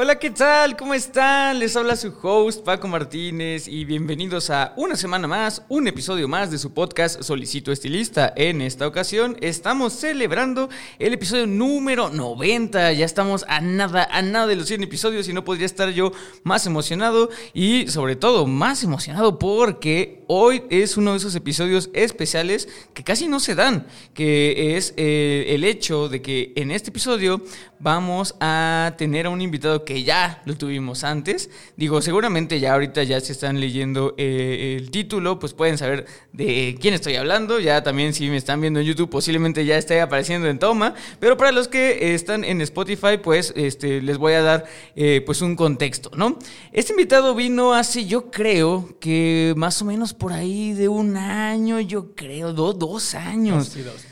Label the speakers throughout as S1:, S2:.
S1: Hola, ¿qué tal? ¿Cómo están? Les habla su host Paco Martínez y bienvenidos a una semana más, un episodio más de su podcast Solicito Estilista. En esta ocasión estamos celebrando el episodio número 90. Ya estamos a nada, a nada de los 100 episodios y no podría estar yo más emocionado y sobre todo más emocionado porque hoy es uno de esos episodios especiales que casi no se dan, que es eh, el hecho de que en este episodio vamos a tener a un invitado que ya lo tuvimos antes. Digo, seguramente ya ahorita ya se están leyendo eh, el título, pues pueden saber de quién estoy hablando. Ya también si me están viendo en YouTube, posiblemente ya esté apareciendo en toma. Pero para los que están en Spotify, pues este, les voy a dar eh, pues un contexto, ¿no? Este invitado vino hace, yo creo que más o menos por ahí de un año, yo creo, dos años. Dos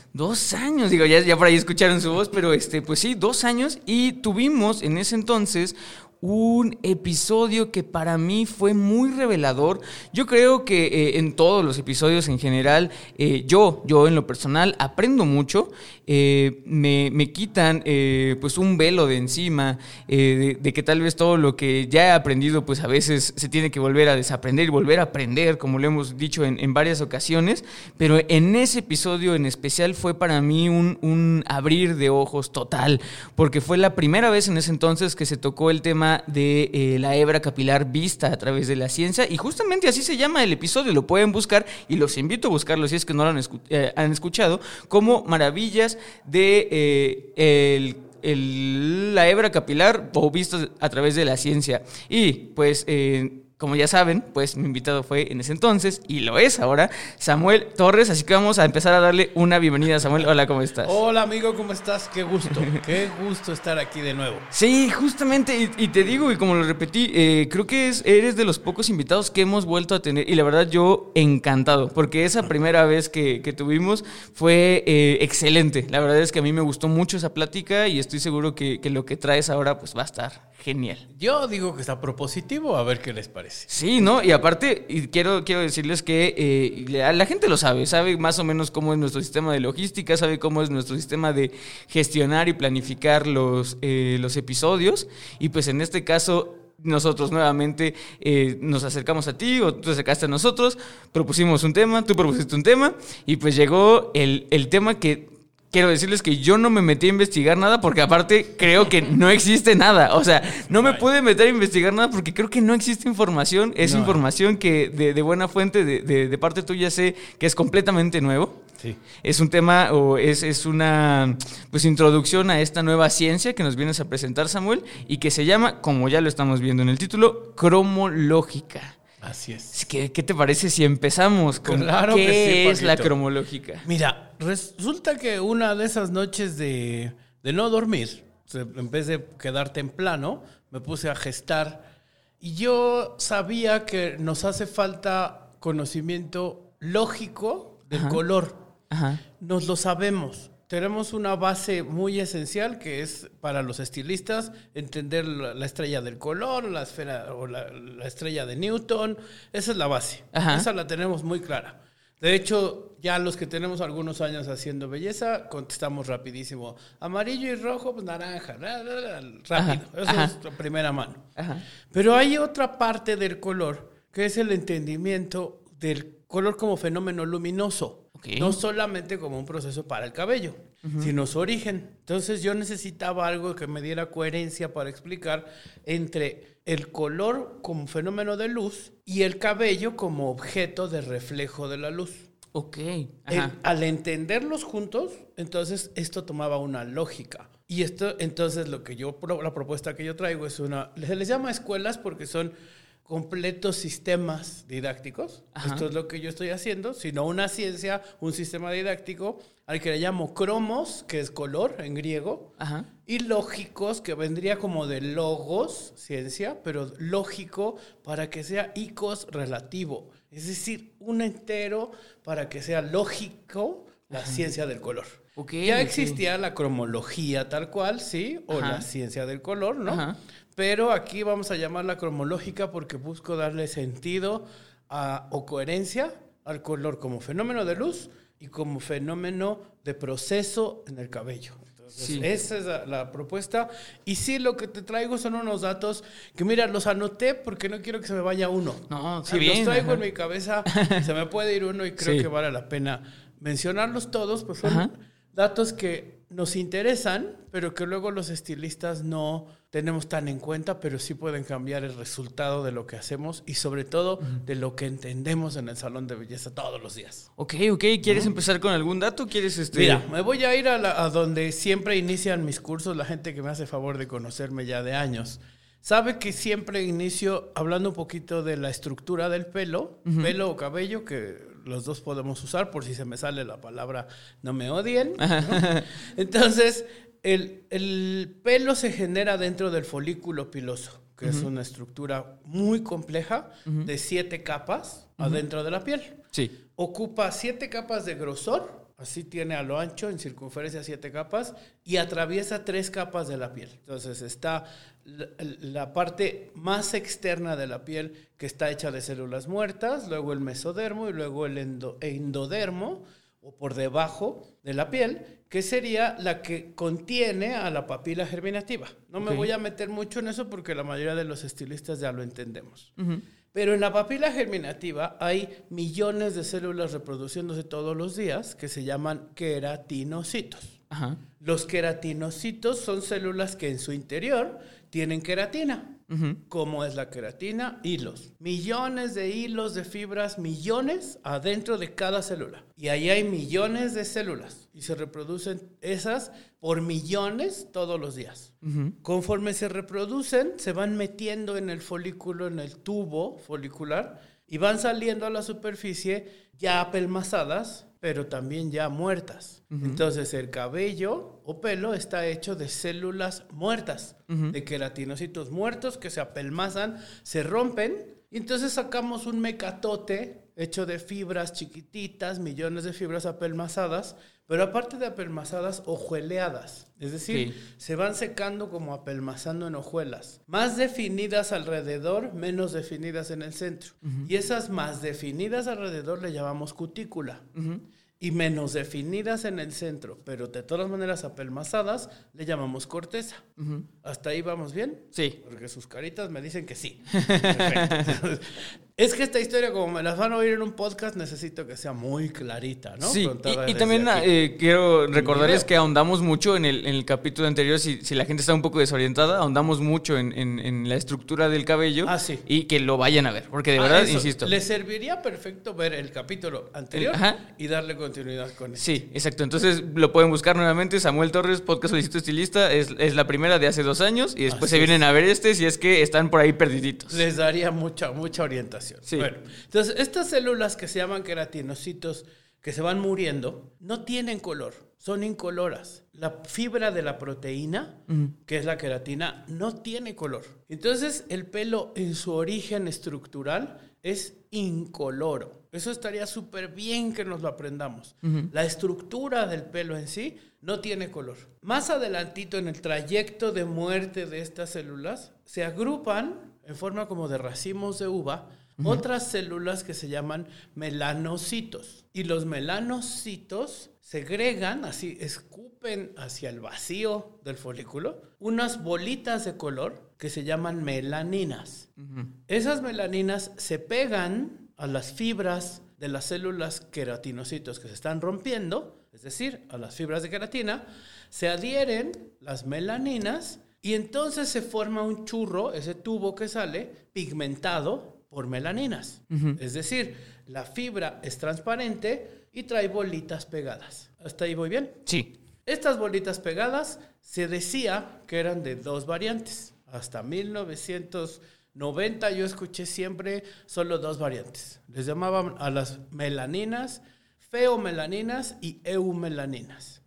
S1: años, digo, ya, ya por ahí escucharon su voz, pero este, pues sí, dos años. Y tuvimos en ese entonces un episodio que para mí fue muy revelador. Yo creo que eh, en todos los episodios en general, eh, yo, yo en lo personal, aprendo mucho. Eh, me, me, quitan pues un velo de encima, de, que tal vez todo lo que ya he aprendido, pues a veces se tiene que volver a desaprender y volver a aprender, como lo hemos dicho en, en varias ocasiones. Pero en ese episodio en especial fue para mí un, un abrir de ojos total, porque fue la primera vez en ese entonces que se tocó el tema de eh, la hebra capilar vista a través de la ciencia y justamente así se llama el episodio, lo pueden buscar y los invito a buscarlo si es que no lo han, eh, escuchado, como maravillas de eh, la hebra capilar o vista a través de la ciencia. Y pues como ya saben, pues mi invitado fue en ese entonces y lo es ahora Samuel Torres, así que vamos a empezar a darle una bienvenida a Samuel. Hola, ¿cómo estás?
S2: Hola amigo, ¿cómo estás? Qué gusto, qué gusto estar aquí de nuevo.
S1: Sí, justamente, y, te digo, y como lo repetí, eh, creo que es, eres de los pocos invitados que hemos vuelto a tener y la verdad yo encantado, porque esa primera vez que, tuvimos fue eh, excelente. La verdad es que a mí me gustó mucho esa plática y estoy seguro que, que lo que traes ahora pues va a estar genial.
S2: Yo digo que está propositivo, a ver qué les parece.
S1: Sí, ¿no? Y aparte, y quiero, quiero decirles que eh, la, gente lo sabe, sabe más o menos cómo es nuestro sistema de logística, sabe cómo es nuestro sistema de gestionar y planificar los, eh, los episodios. Y pues en este caso, nosotros nuevamente eh, nos acercamos a ti o tú te acercaste a nosotros, propusimos un tema, tú propusiste un tema y pues llegó el, el tema que quiero decirles que yo no me metí a investigar nada porque aparte creo que no existe nada. O sea, no me pude meter a investigar nada porque creo que no existe información. Es información que de, buena fuente, de, de, parte tuya sé que es completamente nuevo. Sí. Es un tema o es, es, una pues introducción a esta nueva ciencia que nos vienes a presentar, Samuel, y que se llama, como ya lo estamos viendo en el título, cromológica.
S2: Así es.
S1: ¿Qué, qué te parece si empezamos con
S2: claro
S1: qué es la cromológica?
S2: Mira, resulta que una de esas noches de, de no dormir, en vez de quedar temprano, me puse a gestar y yo sabía que nos hace falta conocimiento lógico del color. Ajá. Nos lo sabemos tenemos una base muy esencial que es para los estilistas entender la, estrella del color, la esfera o la, estrella de Newton. Esa es la base. Esa la tenemos muy clara. De hecho, ya los que tenemos algunos años haciendo belleza, contestamos rapidísimo. Amarillo y rojo, pues naranja. Rápido. Eso es la primera mano. Pero hay otra parte del color que es el entendimiento del color como fenómeno luminoso. No solamente como un proceso para el cabello, sino su origen. Entonces yo necesitaba algo que me diera coherencia para explicar entre el color como fenómeno de luz y el cabello como objeto de reflejo de la luz.
S1: Ok.
S2: al entenderlos juntos, entonces esto tomaba una lógica. Y esto, entonces, lo que yo, la propuesta que yo traigo es una, se les llama escuelas porque son completos sistemas didácticos.
S1: Ajá.
S2: Esto es lo que yo estoy haciendo, sino una ciencia, un sistema didáctico al que le llamo cromos, que es color en griego,
S1: Ajá.
S2: y lógicos, que vendría como de logos, ciencia, pero lógico para que sea icos relativo. Es decir, un entero para que sea lógico la ciencia del color. Ya existía la cromología tal cual, sí, o
S1: Ajá.
S2: la ciencia del color, ¿no?
S1: Ajá.
S2: Pero aquí vamos a llamarla cromológica porque busco darle sentido a- o coherencia al color como fenómeno de luz y como fenómeno de proceso en el cabello. Entonces,
S1: Sí.
S2: esa es la, la propuesta. Y sí, lo que te traigo son unos datos que, mira, los anoté porque no quiero que se me vaya uno.
S1: No, sí,
S2: Los
S1: bien.
S2: traigo en
S1: ajá.
S2: mi cabeza, se me puede ir uno y creo
S1: Sí.
S2: que vale la pena mencionarlos todos, pues son
S1: Ajá.
S2: Datos que nos interesan, pero que luego los estilistas no tenemos tan en cuenta, pero sí pueden cambiar el resultado de lo que hacemos y sobre todo de lo que entendemos en el salón de belleza todos los días.
S1: Ok, ok. ¿Quieres empezar con algún dato? ¿Quieres este...?
S2: Mira, me voy a ir a, la- a donde siempre inician mis cursos, la gente que me hace favor de conocerme ya de años. Sabe que siempre inicio hablando un poquito de la estructura del pelo, pelo o cabello, que los dos podemos usar por si se me sale la palabra no me odien. ¿no? Entonces, el, el pelo se genera dentro del folículo piloso, que es una estructura muy compleja de siete capas adentro de la piel
S1: Sí.
S2: ocupa siete capas de grosor, así tiene a lo ancho, en circunferencia siete capas, y atraviesa tres capas de la piel. Entonces está la, la parte más externa de la piel que está hecha de células muertas, luego el mesodermo y luego el endo- endodermo, o por debajo de la piel, que sería la que contiene a la papila germinativa. No me voy a meter mucho en eso porque la mayoría de los estilistas ya lo entendemos. Pero en la papila germinativa hay millones de células reproduciéndose todos los días que se llaman queratinocitos.
S1: Ajá.
S2: Los queratinocitos son células que en su interior tienen queratina. ¿Cómo es la queratina? Hilos. Millones de hilos de fibras, millones adentro de cada célula. Y ahí hay millones de células. Y se reproducen esas por millones todos los días. Conforme se reproducen, se van metiendo en el folículo, en el tubo folicular, y van saliendo a la superficie ya apelmazadas, pero también ya muertas. Entonces el cabello o pelo está hecho de células muertas, de queratinocitos muertos que se apelmazan, se rompen, y entonces sacamos un mecatote hecho de fibras chiquititas, millones de fibras apelmazadas, pero aparte de apelmazadas, ojueleadas. Es decir,
S1: Sí.
S2: se van secando como apelmazando en hojuelas. Más definidas alrededor, menos definidas en el centro. Y esas más definidas alrededor le llamamos cutícula. Y menos definidas en el centro, pero de todas maneras apelmazadas, le llamamos corteza. ¿Hasta ahí vamos bien?
S1: Sí.
S2: Porque sus caritas me dicen que sí. Perfecto. Es que esta historia, como me las van a oír en un podcast, necesito que sea muy clarita, ¿no?
S1: Sí, y- también eh, quiero recordarles que ahondamos mucho en el, en el capítulo anterior, si, si la gente está un poco desorientada, ahondamos mucho en, en- en la estructura del cabello
S2: Ah, sí.
S1: y que lo vayan a ver, porque de
S2: Ah,
S1: verdad,
S2: eso,
S1: insisto.
S2: Le serviría perfecto ver el capítulo anterior
S1: Ajá.
S2: y darle continuidad con eso.
S1: Sí, exacto. Entonces lo pueden buscar nuevamente. Samuel Torres, podcast Solicito Estilista, es, es la primera de hace dos años y después
S2: Así
S1: se vienen a ver este si es que están por ahí perdiditos.
S2: Les daría mucha, mucha orientación.
S1: Sí.
S2: Bueno, entonces, estas células que se llaman queratinocitos, que se van muriendo, no tienen color, son incoloras. La fibra de la proteína, que es la queratina, no tiene color. Entonces, el pelo en su origen estructural es incoloro. Eso estaría súper bien que nos lo aprendamos. La estructura del pelo en sí no tiene color. Más adelantito en el trayecto de muerte de estas células, se agrupan en forma como de racimos de uva otras células que se llaman melanocitos. Y los melanocitos segregan, así escupen hacia el vacío del folículo, unas bolitas de color que se llaman melaninas. Esas melaninas se pegan a las fibras de las células queratinocitos que se están rompiendo, es decir, a las fibras de queratina, se adhieren las melaninas y entonces se forma un churro, ese tubo que sale, pigmentado por melaninas. Es decir, la fibra es transparente y trae bolitas pegadas. ¿Hasta ahí voy bien?
S1: Sí.
S2: Estas bolitas pegadas se decía que eran de dos variantes. Hasta 90 yo escuché siempre solo dos variantes. Les llamaban a las melaninas feomelaninas y eumelaninas.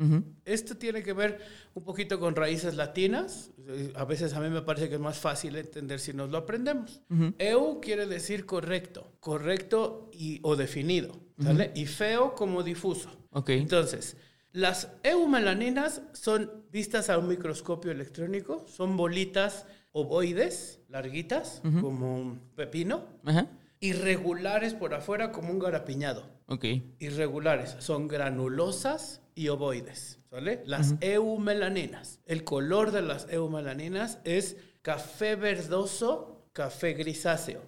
S2: Esto tiene que ver un poquito con raíces latinas. A veces a mí me parece que es más fácil entender si nos lo aprendemos. Eu quiere decir correcto, correcto y, o definido. ¿sale? Y feo como difuso.
S1: Ok.
S2: Entonces, las eumelaninas son vistas a un microscopio electrónico, son bolitas ovoides, larguitas, como un pepino. Irregulares por afuera como un garapiñado.
S1: Ok.
S2: Irregulares, son granulosas y ovoides, ¿vale? Las eumelaninas. El color de las eumelaninas es café verdoso, café grisáceo.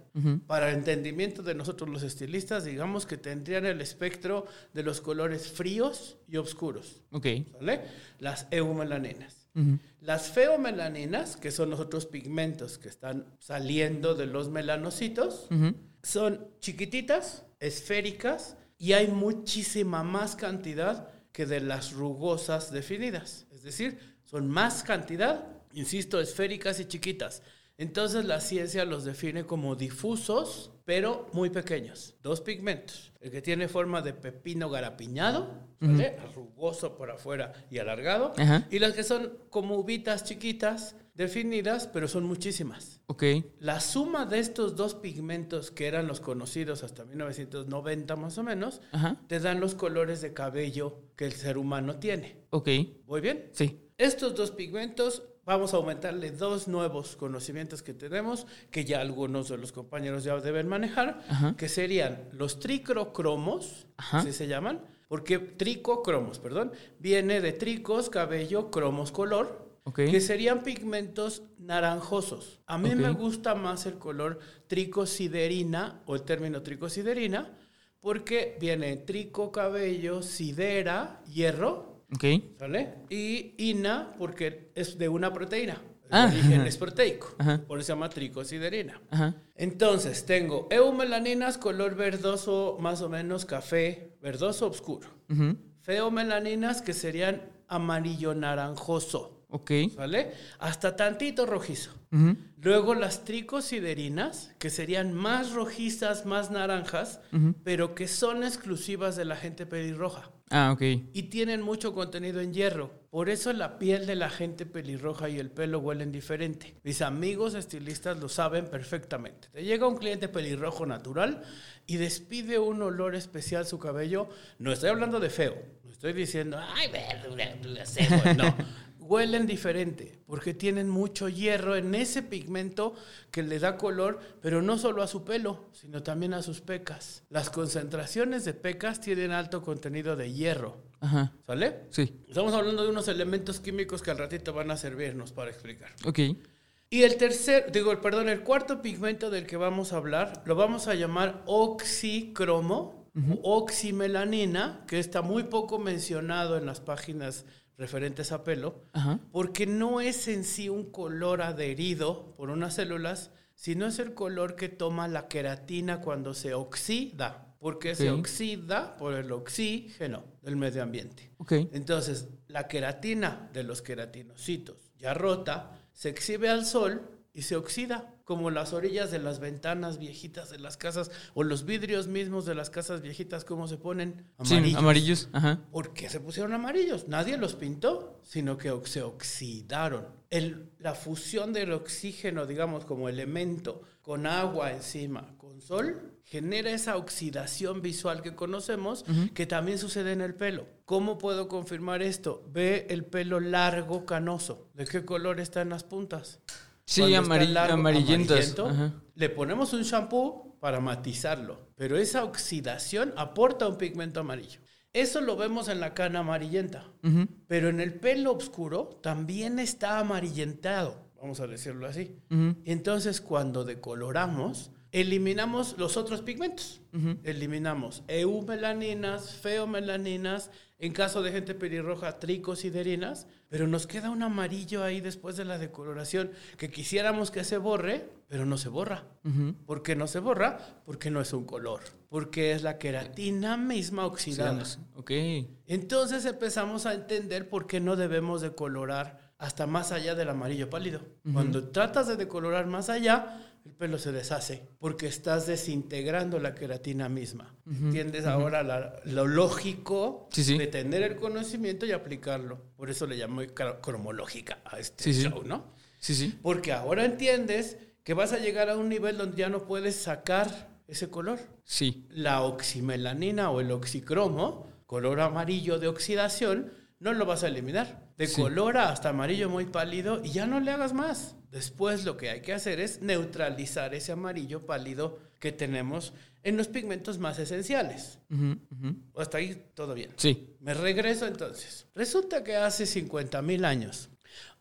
S2: Para el entendimiento de nosotros los estilistas, digamos que tendrían el espectro de los colores fríos y oscuros.
S1: Ok.
S2: ¿Vale? Las eumelaninas. Las feomelaninas, que son los otros pigmentos que están saliendo de los melanocitos, son chiquititas, esféricas y hay muchísima más cantidad que de las rugosas definidas. Es decir, son más cantidad, insisto, esféricas y chiquitas. Entonces la ciencia los define como difusos, pero muy pequeños. Dos pigmentos. El que tiene forma de pepino garapiñado, ¿vale? rugoso por afuera y alargado. Y las que son como uvitas chiquitas, definidas, pero son muchísimas.
S1: Ok.
S2: La suma de estos dos pigmentos que eran los conocidos hasta 1990 más o menos,
S1: Ajá.
S2: te dan los colores de cabello que el ser humano tiene.
S1: Ok.
S2: ¿Voy bien?
S1: Sí.
S2: Estos dos pigmentos vamos a aumentarle dos nuevos conocimientos que tenemos, que ya algunos de los compañeros ya deben manejar,
S1: Ajá.
S2: que serían los tricrocromos, así se llaman, porque tricocromos, perdón, viene de tricos, cabello, cromos, color, que serían pigmentos naranjosos. A mí me gusta más el color tricosiderina o el término tricosiderina, porque viene trico, cabello, sidera, hierro,
S1: Ok.
S2: ¿Vale? Y ina, porque es de una proteína. El
S1: Ah,
S2: origen
S1: ajá.
S2: es proteico.
S1: Ajá.
S2: Por eso se llama tricosiderina.
S1: Ajá.
S2: Entonces, tengo eumelaninas, color verdoso, más o menos café, verdoso oscuro.
S1: Ujú.
S2: Feomelaninas, que serían amarillo naranjoso.
S1: Ok.
S2: ¿Vale? Hasta tantito rojizo. Luego las tricosiderinas, que serían más rojizas, más naranjas, pero que son exclusivas de la gente pelirroja
S1: Ah, ok.
S2: y tienen mucho contenido en hierro. Por eso la piel de la gente pelirroja y el pelo huelen diferente. Mis amigos estilistas lo saben perfectamente. Te llega un cliente pelirrojo natural y despide un olor especial su cabello. No estoy hablando de feo. No estoy diciendo, ay, verde, no. Huelen diferente porque tienen mucho hierro en ese pigmento que le da color, pero no solo a su pelo, sino también a sus pecas. Las concentraciones de pecas tienen alto contenido de hierro.
S1: Ajá.
S2: ¿Sale?
S1: Sí.
S2: Estamos hablando de unos elementos químicos que al ratito van a servirnos para explicar.
S1: Ok.
S2: Y el tercer, digo, perdón, el cuarto pigmento del que vamos a hablar lo vamos a llamar oxicromo o oximelanina, que está muy poco mencionado en las páginas referentes a pelo,
S1: Ajá.
S2: porque no es en sí un color adherido por unas células, sino es el color que toma la queratina cuando se oxida, porque se
S1: Ok.
S2: oxida por el oxígeno del medio ambiente.
S1: Ok.
S2: Entonces, la queratina de los queratinocitos ya rota, se exhibe al sol y se oxida, como las orillas de las ventanas viejitas de las casas o los vidrios mismos de las casas viejitas, ¿cómo se ponen?
S1: Sí, amarillos. Ajá.
S2: ¿Por qué se pusieron amarillos? Nadie los pintó, sino que se oxidaron. El- la fusión del oxígeno, digamos, como elemento, con agua encima, con sol, genera esa oxidación visual que conocemos, que también sucede en el pelo. ¿Cómo puedo confirmar esto? Ve el pelo largo, canoso. ¿De qué color está en las puntas?
S1: Sí,
S2: Cuando está
S1: amari-
S2: largo,
S1: amarillentas.
S2: amarillento, le ponemos un shampoo para matizarlo, pero esa oxidación aporta un pigmento amarillo. Eso lo vemos en la cana amarillenta, pero en el pelo oscuro también está amarillentado, vamos a decirlo así. Entonces, cuando decoloramos, eliminamos los otros pigmentos. Eliminamos eumelaninas, feomelaninas, en caso de gente pelirroja, tricosiderinas, pero nos queda un amarillo ahí después de la decoloración que quisiéramos que se borre, pero no se borra. ¿Por qué no se borra? Porque no es un color, porque es la queratina misma oxidándose.
S1: Ok.
S2: Entonces empezamos a entender por qué no debemos de colorar hasta más allá del amarillo pálido. Cuando tratas de decolorar más allá, el pelo se deshace porque estás desintegrando la queratina misma. ¿Entiendes ahora la- lo lógico
S1: Sí, sí.
S2: de tener el conocimiento y aplicarlo? Por eso le llamo cro- cromológica a este
S1: Sí,
S2: show, ¿no?
S1: Sí, sí.
S2: Porque ahora entiendes que vas a llegar a un nivel donde ya no puedes sacar ese color.
S1: Sí.
S2: La oximelanina o el oxicromo, color amarillo de oxidación, no lo vas a eliminar. Decolora hasta amarillo muy pálido y ya no le hagas más. Después lo que hay que hacer es neutralizar ese amarillo pálido que tenemos en los pigmentos más esenciales. Hasta ahí todo bien.
S1: Sí.
S2: Me regreso entonces. Resulta que hace 50 mil años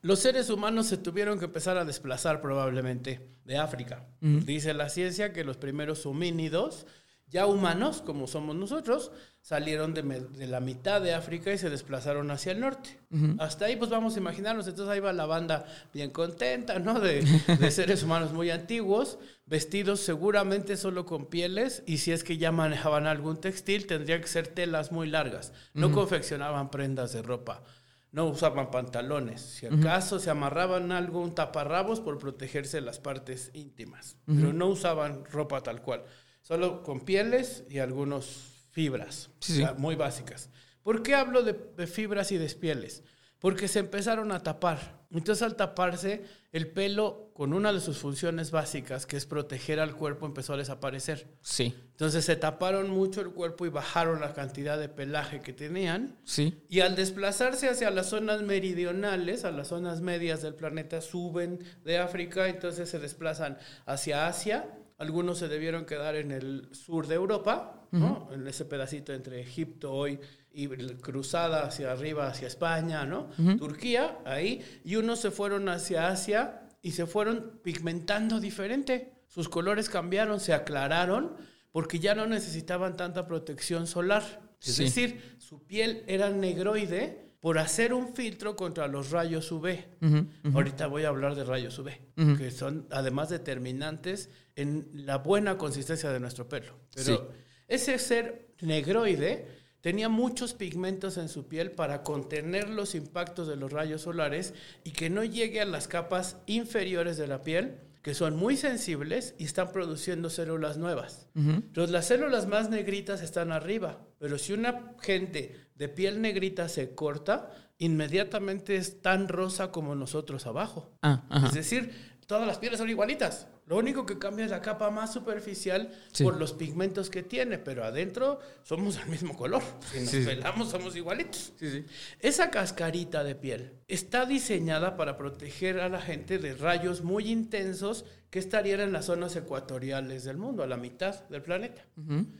S2: los seres humanos se tuvieron que empezar a desplazar probablemente de África. Dice la ciencia que los primeros homínidos, ya humanos como somos nosotros, salieron de, la mitad de África y se desplazaron hacia el norte. Hasta ahí pues vamos a imaginarnos, entonces ahí va la banda bien contenta, ¿no? De, de seres humanos muy antiguos, vestidos seguramente solo con pieles y si es que ya manejaban algún textil tendría que ser telas muy largas. No confeccionaban prendas de ropa. No usaban pantalones. Si acaso se amarraban algo, un taparrabos por protegerse las partes íntimas. Pero no usaban ropa tal cual. Solo con pieles y algunos fibras.
S1: Sí,
S2: o
S1: sí.
S2: sea, muy básicas. ¿Por qué hablo de, de fibras y de pieles? Porque se empezaron a tapar. Entonces al taparse, el pelo con una de sus funciones básicas, que es proteger al cuerpo, empezó a desaparecer.
S1: Sí.
S2: Entonces se taparon mucho el cuerpo y bajaron la cantidad de pelaje que tenían.
S1: Sí.
S2: Y al desplazarse hacia las zonas meridionales, a las zonas medias del planeta, suben de África, entonces se desplazan hacia Asia. Algunos se debieron quedar en el sur de Europa, ¿no? En ese pedacito entre Egipto hoy y cruzada hacia arriba, hacia España, ¿no? Turquía, ahí. Y unos se fueron hacia Asia y se fueron pigmentando diferente. Sus colores cambiaron, se aclararon, porque ya no necesitaban tanta protección solar. Es
S1: Sí.
S2: decir, su piel era negroide por hacer un filtro contra los rayos UV.
S1: Ujú,
S2: Ahorita voy a hablar de rayos UV, que son además determinantes en la buena consistencia de nuestro pelo. Pero
S1: Sí.
S2: ese ser negroide tenía muchos pigmentos en su piel para contener los impactos de los rayos solares y que no llegue a las capas inferiores de la piel, que son muy sensibles y están produciendo células nuevas. Entonces, las células más negritas están arriba, pero si una gente de piel negrita se corta, inmediatamente es tan rosa como nosotros abajo.
S1: Ah.
S2: Es decir, todas las pieles son igualitas. Lo único que cambia es la capa más superficial
S1: Sí.
S2: por los pigmentos que tiene, pero adentro somos del mismo color. Si nos
S1: Sí,
S2: pelamos, somos igualitos.
S1: Sí.
S2: Esa cascarita de piel está diseñada para proteger a la gente de rayos muy intensos que estarían en las zonas ecuatoriales del mundo, a la mitad del planeta.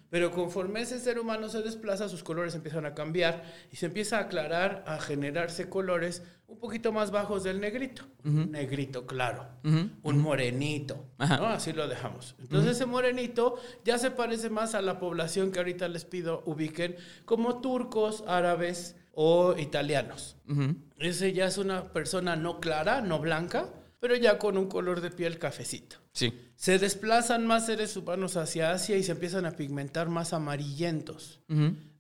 S2: Pero conforme ese ser humano se desplaza, sus colores empiezan a cambiar y se empieza a aclarar, a generarse colores un poquito más bajos del negrito. Un negrito claro, un morenito,
S1: Ajá.
S2: ¿no? Así lo dejamos. Entonces ese morenito ya se parece más a la población que ahorita les pido ubiquen como turcos, árabes o italianos. Ese ya es una persona no clara, no blanca, pero ya con un color de piel cafecito.
S1: Sí.
S2: Se desplazan más seres humanos hacia Asia y se empiezan a pigmentar más amarillentos.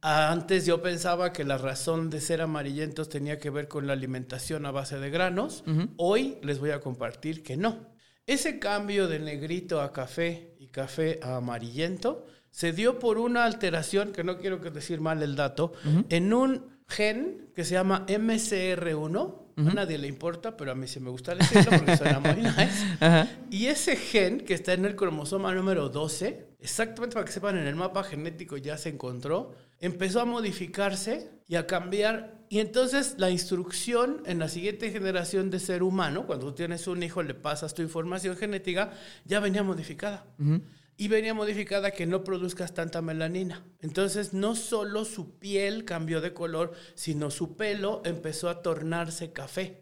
S2: Antes yo pensaba que la razón de ser amarillentos tenía que ver con la alimentación a base de granos. Hoy les voy a compartir que no. Ese cambio de negrito a café y café a amarillento se dio por una alteración, que no quiero decir mal el dato, en un gen que se llama MCR1. A nadie le importa, pero a mí sí me gusta decirlo porque suena muy nice.
S1: Ajá.
S2: Y ese gen que está en el cromosoma número 12, exactamente para que sepan, en el mapa genético ya se encontró, empezó a modificarse y a cambiar. Y entonces la instrucción en la siguiente generación de ser humano, cuando tú tienes un hijo, le pasas tu información genética, ya venía modificada. Y venía modificada que no produzcas tanta melanina. Entonces, no solo su piel cambió de color, sino su pelo empezó a tornarse café,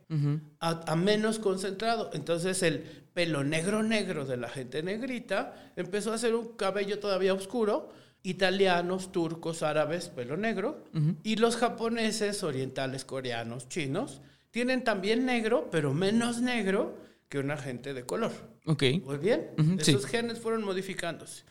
S2: a, a menos concentrado. Entonces, el pelo negro negro de la gente negrita empezó a ser un cabello todavía oscuro. Italianos, turcos, árabes, pelo negro. Y los japoneses, orientales, coreanos, chinos, tienen también negro, pero menos negro que una gente de color.
S1: Ok.
S2: Muy bien. Esos genes fueron modificándose.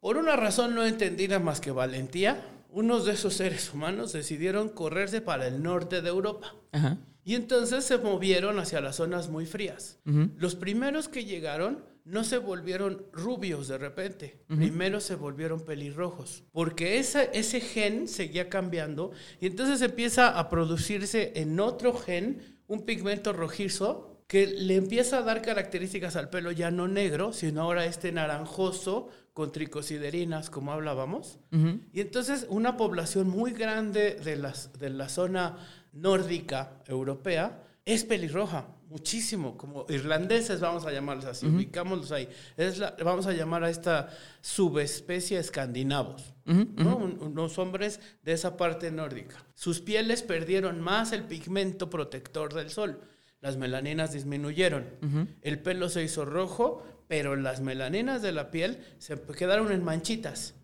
S2: Por una razón no entendida más que valentía, unos de esos seres humanos decidieron correrse para el norte de Europa.
S1: Ajá.
S2: Y entonces se movieron hacia las zonas muy frías. Los primeros que llegaron no se volvieron rubios de repente, primero se volvieron pelirrojos, porque esa- ese gen seguía cambiando y entonces empieza a producirse en otro gen un pigmento rojizo que le empieza a dar características al pelo ya no negro, sino ahora este naranjoso con tricosiderinas, como hablábamos. Y entonces una población muy grande de, las, de la zona nórdica europea es pelirroja, muchísimo, como irlandeses vamos a llamarlos así, ubicámoslos ahí. Es la- vamos a llamar a esta subespecie escandinavos, ¿no? Un- unos hombres de esa parte nórdica. Sus pieles perdieron más el pigmento protector del sol. Las melaninas disminuyeron. El pelo se hizo rojo, pero las melaninas de la piel se quedaron en manchitas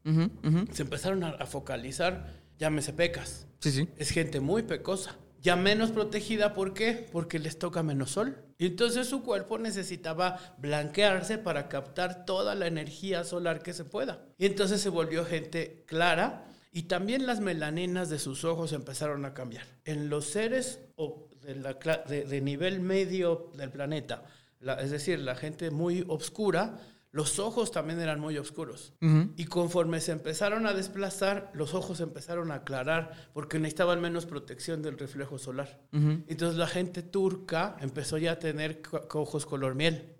S2: se empezaron a, a focalizar, llámese pecas.
S1: Sí, sí.
S2: Es gente muy pecosa. Ya menos protegida, ¿por qué? Porque les toca menos sol. Entonces su cuerpo necesitaba blanquearse para captar toda la energía solar que se pueda. Y entonces se volvió gente clara y también las melaninas de sus ojos empezaron a cambiar. En los seres de, nivel medio del planeta, la- es decir, la gente muy oscura, los ojos también eran muy oscuros. Y conforme se empezaron a desplazar, los ojos empezaron a aclarar porque necesitaban menos protección del reflejo solar.
S1: Ujú.
S2: Entonces la gente turca empezó ya a tener ojos color miel.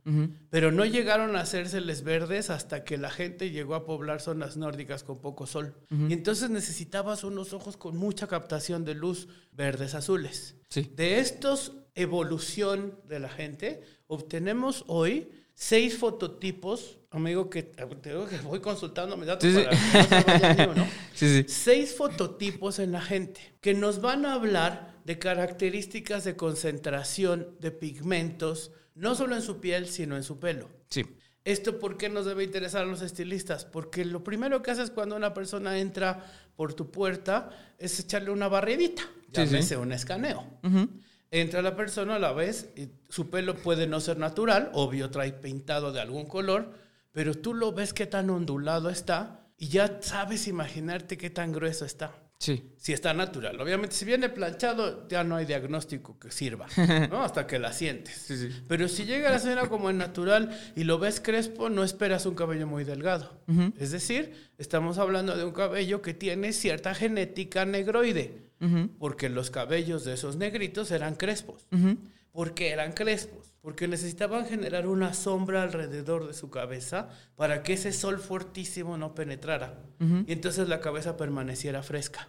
S2: Pero no llegaron a hacérseles verdes hasta que la gente llegó a poblar zonas nórdicas con poco sol. Y entonces necesitabas unos ojos con mucha captación de luz verdes azules.
S1: Sí.
S2: De estos evolución de la gente, obtenemos hoy seis fototipos, amigo, que te digo que voy consultando mis datos
S1: Sí, sí.
S2: para que no se.
S1: Sí, sí.
S2: Seis fototipos en la gente que nos van a hablar de características de concentración de pigmentos, no solo en su piel, sino en su pelo.
S1: Sí.
S2: ¿Esto por qué nos debe interesar a los estilistas? Porque lo primero que haces cuando una persona entra por tu puerta es echarle una barridita,
S1: Sí, sí.
S2: llámese un escaneo.
S1: Ujú.
S2: Entra la persona, la ves, y su pelo puede no ser natural, obvio trae pintado de algún color, pero tú lo ves qué tan ondulado está y ya sabes imaginarte qué tan grueso está.
S1: Sí.
S2: Si está natural. Obviamente, si viene planchado, ya no hay diagnóstico que sirva, ¿no? Hasta que la sientes.
S1: Sí, sí.
S2: Pero si llega la escena como en natural y lo ves crespo, no esperas un cabello muy delgado. Es decir, estamos hablando de un cabello que tiene cierta genética negroide, Porque los cabellos de esos negritos eran crespos.
S1: Ujú.
S2: ¿Por qué eran crespos? Porque necesitaban generar una sombra alrededor de su cabeza para que ese sol fortísimo no penetrara. Y entonces la cabeza permaneciera fresca.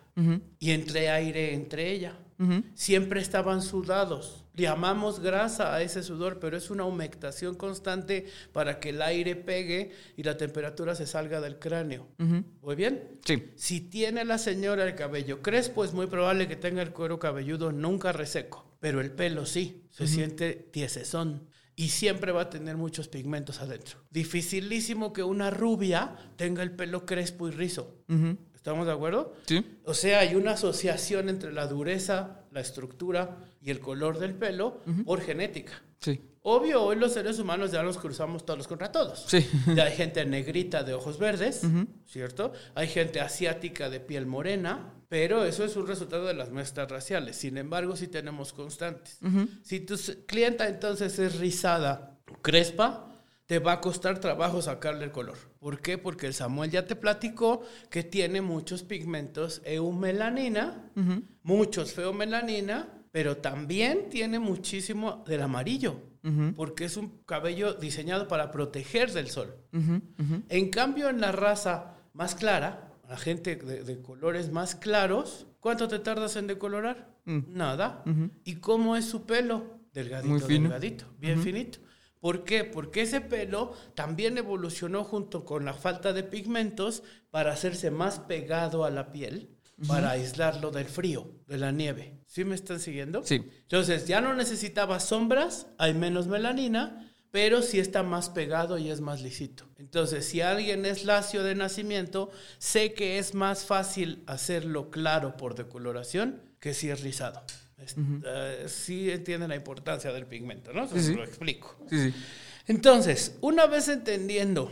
S2: Y entre aire entre ella. Siempre estaban sudados. Llamamos grasa a ese sudor, pero es una humectación constante para que el aire pegue y la temperatura se salga del cráneo. ¿Muy bien?
S1: Sí.
S2: Si tiene la señora el cabello crespo, es muy probable que tenga el cuero cabelludo nunca reseco, pero el pelo sí, se siente tiesezón y siempre va a tener muchos pigmentos adentro. Dificilísimo que una rubia tenga el pelo crespo y rizo. ¿Estamos de acuerdo?
S1: Sí.
S2: O sea, hay una asociación entre la dureza, la estructura y el color del pelo por genética.
S1: Sí.
S2: Obvio, hoy los seres humanos ya nos cruzamos todos contra todos.
S1: Sí.
S2: Ya hay gente negrita de ojos verdes, ¿cierto? Hay gente asiática de piel morena, pero eso es un resultado de las mezclas raciales. Sin embargo, sí tenemos constantes. Si tu clienta entonces es rizada, crespa, te va a costar trabajo sacarle el color. ¿Por qué? Porque el Samuel ya te platicó que tiene muchos pigmentos eumelanina, muchos feomelanina, pero también tiene muchísimo del amarillo, porque es un cabello diseñado para proteger del sol. En cambio, en la raza más clara, la gente de, de colores más claros, ¿cuánto te tardas en decolorar? Nada. ¿Y cómo es su pelo? Delgadito,
S1: Muy fino.
S2: delgadito, bien finito. ¿Por qué? Porque ese pelo también evolucionó junto con la falta de pigmentos para hacerse más pegado a la piel, para aislarlo del frío, de la nieve. ¿Sí me están siguiendo?
S1: Sí.
S2: Entonces, ya no necesitaba sombras, hay menos melanina, pero sí está más pegado y es más lisito. Entonces, si alguien es lacio de nacimiento, sé que es más fácil hacerlo claro por decoloración que si es rizado. Es- eh, sí entienden la importancia del pigmento, ¿no? Se
S1: Sí,
S2: lo explico.
S1: Sí.
S2: Entonces, una vez entendiendo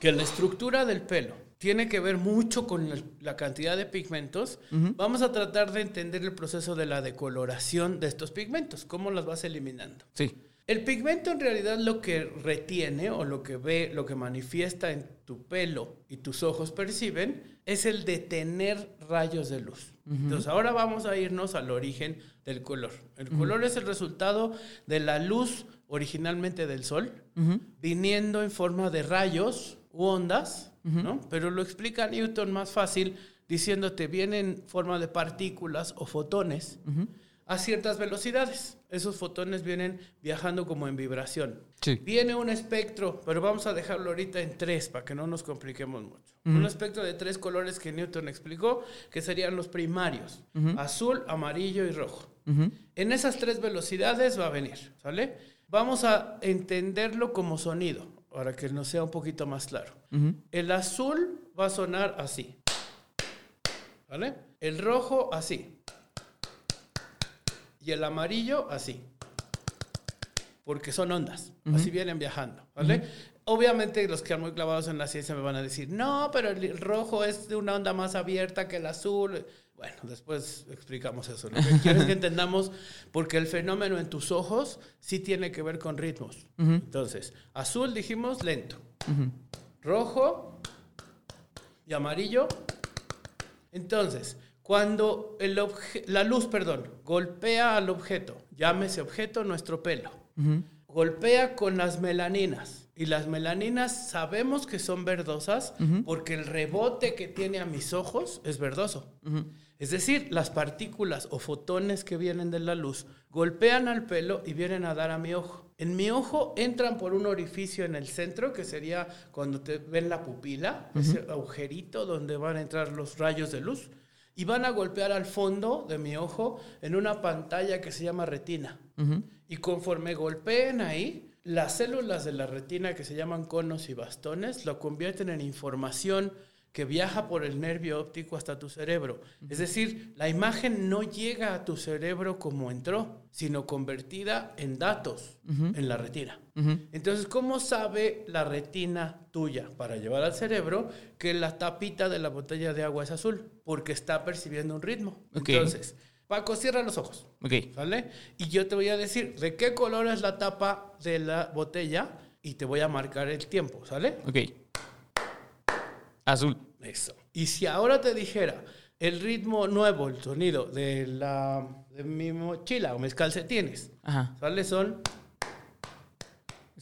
S2: que la estructura del pelo tiene que ver mucho con la, la cantidad de pigmentos, vamos a tratar de entender el proceso de la decoloración de estos pigmentos, cómo las vas eliminando.
S1: Sí.
S2: El pigmento en realidad lo que retiene o lo que ve, lo que manifiesta en tu pelo y tus ojos perciben es el detener rayos de luz. Entonces ahora vamos a irnos al origen del color. El color es el resultado de la luz originalmente del sol, viniendo en forma de rayos u ondas, ¿no? Pero lo explica Newton más fácil diciéndote viene en forma de partículas o fotones a ciertas velocidades. Esos fotones vienen viajando como en vibración.
S1: Sí.
S2: Viene un espectro, pero vamos a dejarlo ahorita en tres para que no nos compliquemos mucho. Un espectro de tres colores que Newton explicó, que serían los primarios, azul, amarillo y rojo. En esas tres velocidades va a venir, ¿sale? Vamos a entenderlo como sonido, para que nos sea un poquito más claro. El azul va a sonar así, ¿vale? El rojo así. Y el amarillo así. Porque son ondas. Así vienen viajando. ¿Vale? Obviamente los que están muy clavados en la ciencia me van a decir, no, pero el rojo es de una onda más abierta que el azul. Bueno, después explicamos eso. Lo que quiero es que entendamos, porque el fenómeno en tus ojos sí tiene que ver con ritmos. Entonces, azul dijimos lento. Rojo y amarillo. Entonces, cuando el la luz, perdón, golpea al objeto, llámese objeto nuestro pelo, golpea con las melaninas. Y las melaninas sabemos que son verdosas porque el rebote que tiene a mis ojos es verdoso. Es decir, las partículas o fotones que vienen de la luz golpean al pelo y vienen a dar a mi ojo. En mi ojo entran por un orificio en el centro, que sería cuando te ven la pupila, ese agujerito donde van a entrar los rayos de luz, y van a golpear al fondo de mi ojo en una pantalla que se llama retina. Y conforme golpeen ahí, las células de la retina que se llaman conos y bastones lo convierten en información que viaja por el nervio óptico hasta tu cerebro. Es decir, la imagen no llega a tu cerebro como entró, sino convertida en datos en la retina. Entonces, ¿cómo sabe la retina tuya para llevar al cerebro que la tapita de la botella de agua es azul? Porque está percibiendo un ritmo. Entonces, Paco, cierra los ojos.
S1: Ok.
S2: ¿Sale? Y yo te voy a decir de qué color es la tapa de la botella y te voy a marcar el tiempo, ¿sale?
S1: Ok. Azul.
S2: Eso. Y si ahora te dijera el ritmo nuevo, el sonido de la de mi mochila o mis calcetines,
S1: Ajá.
S2: ¿sale? Son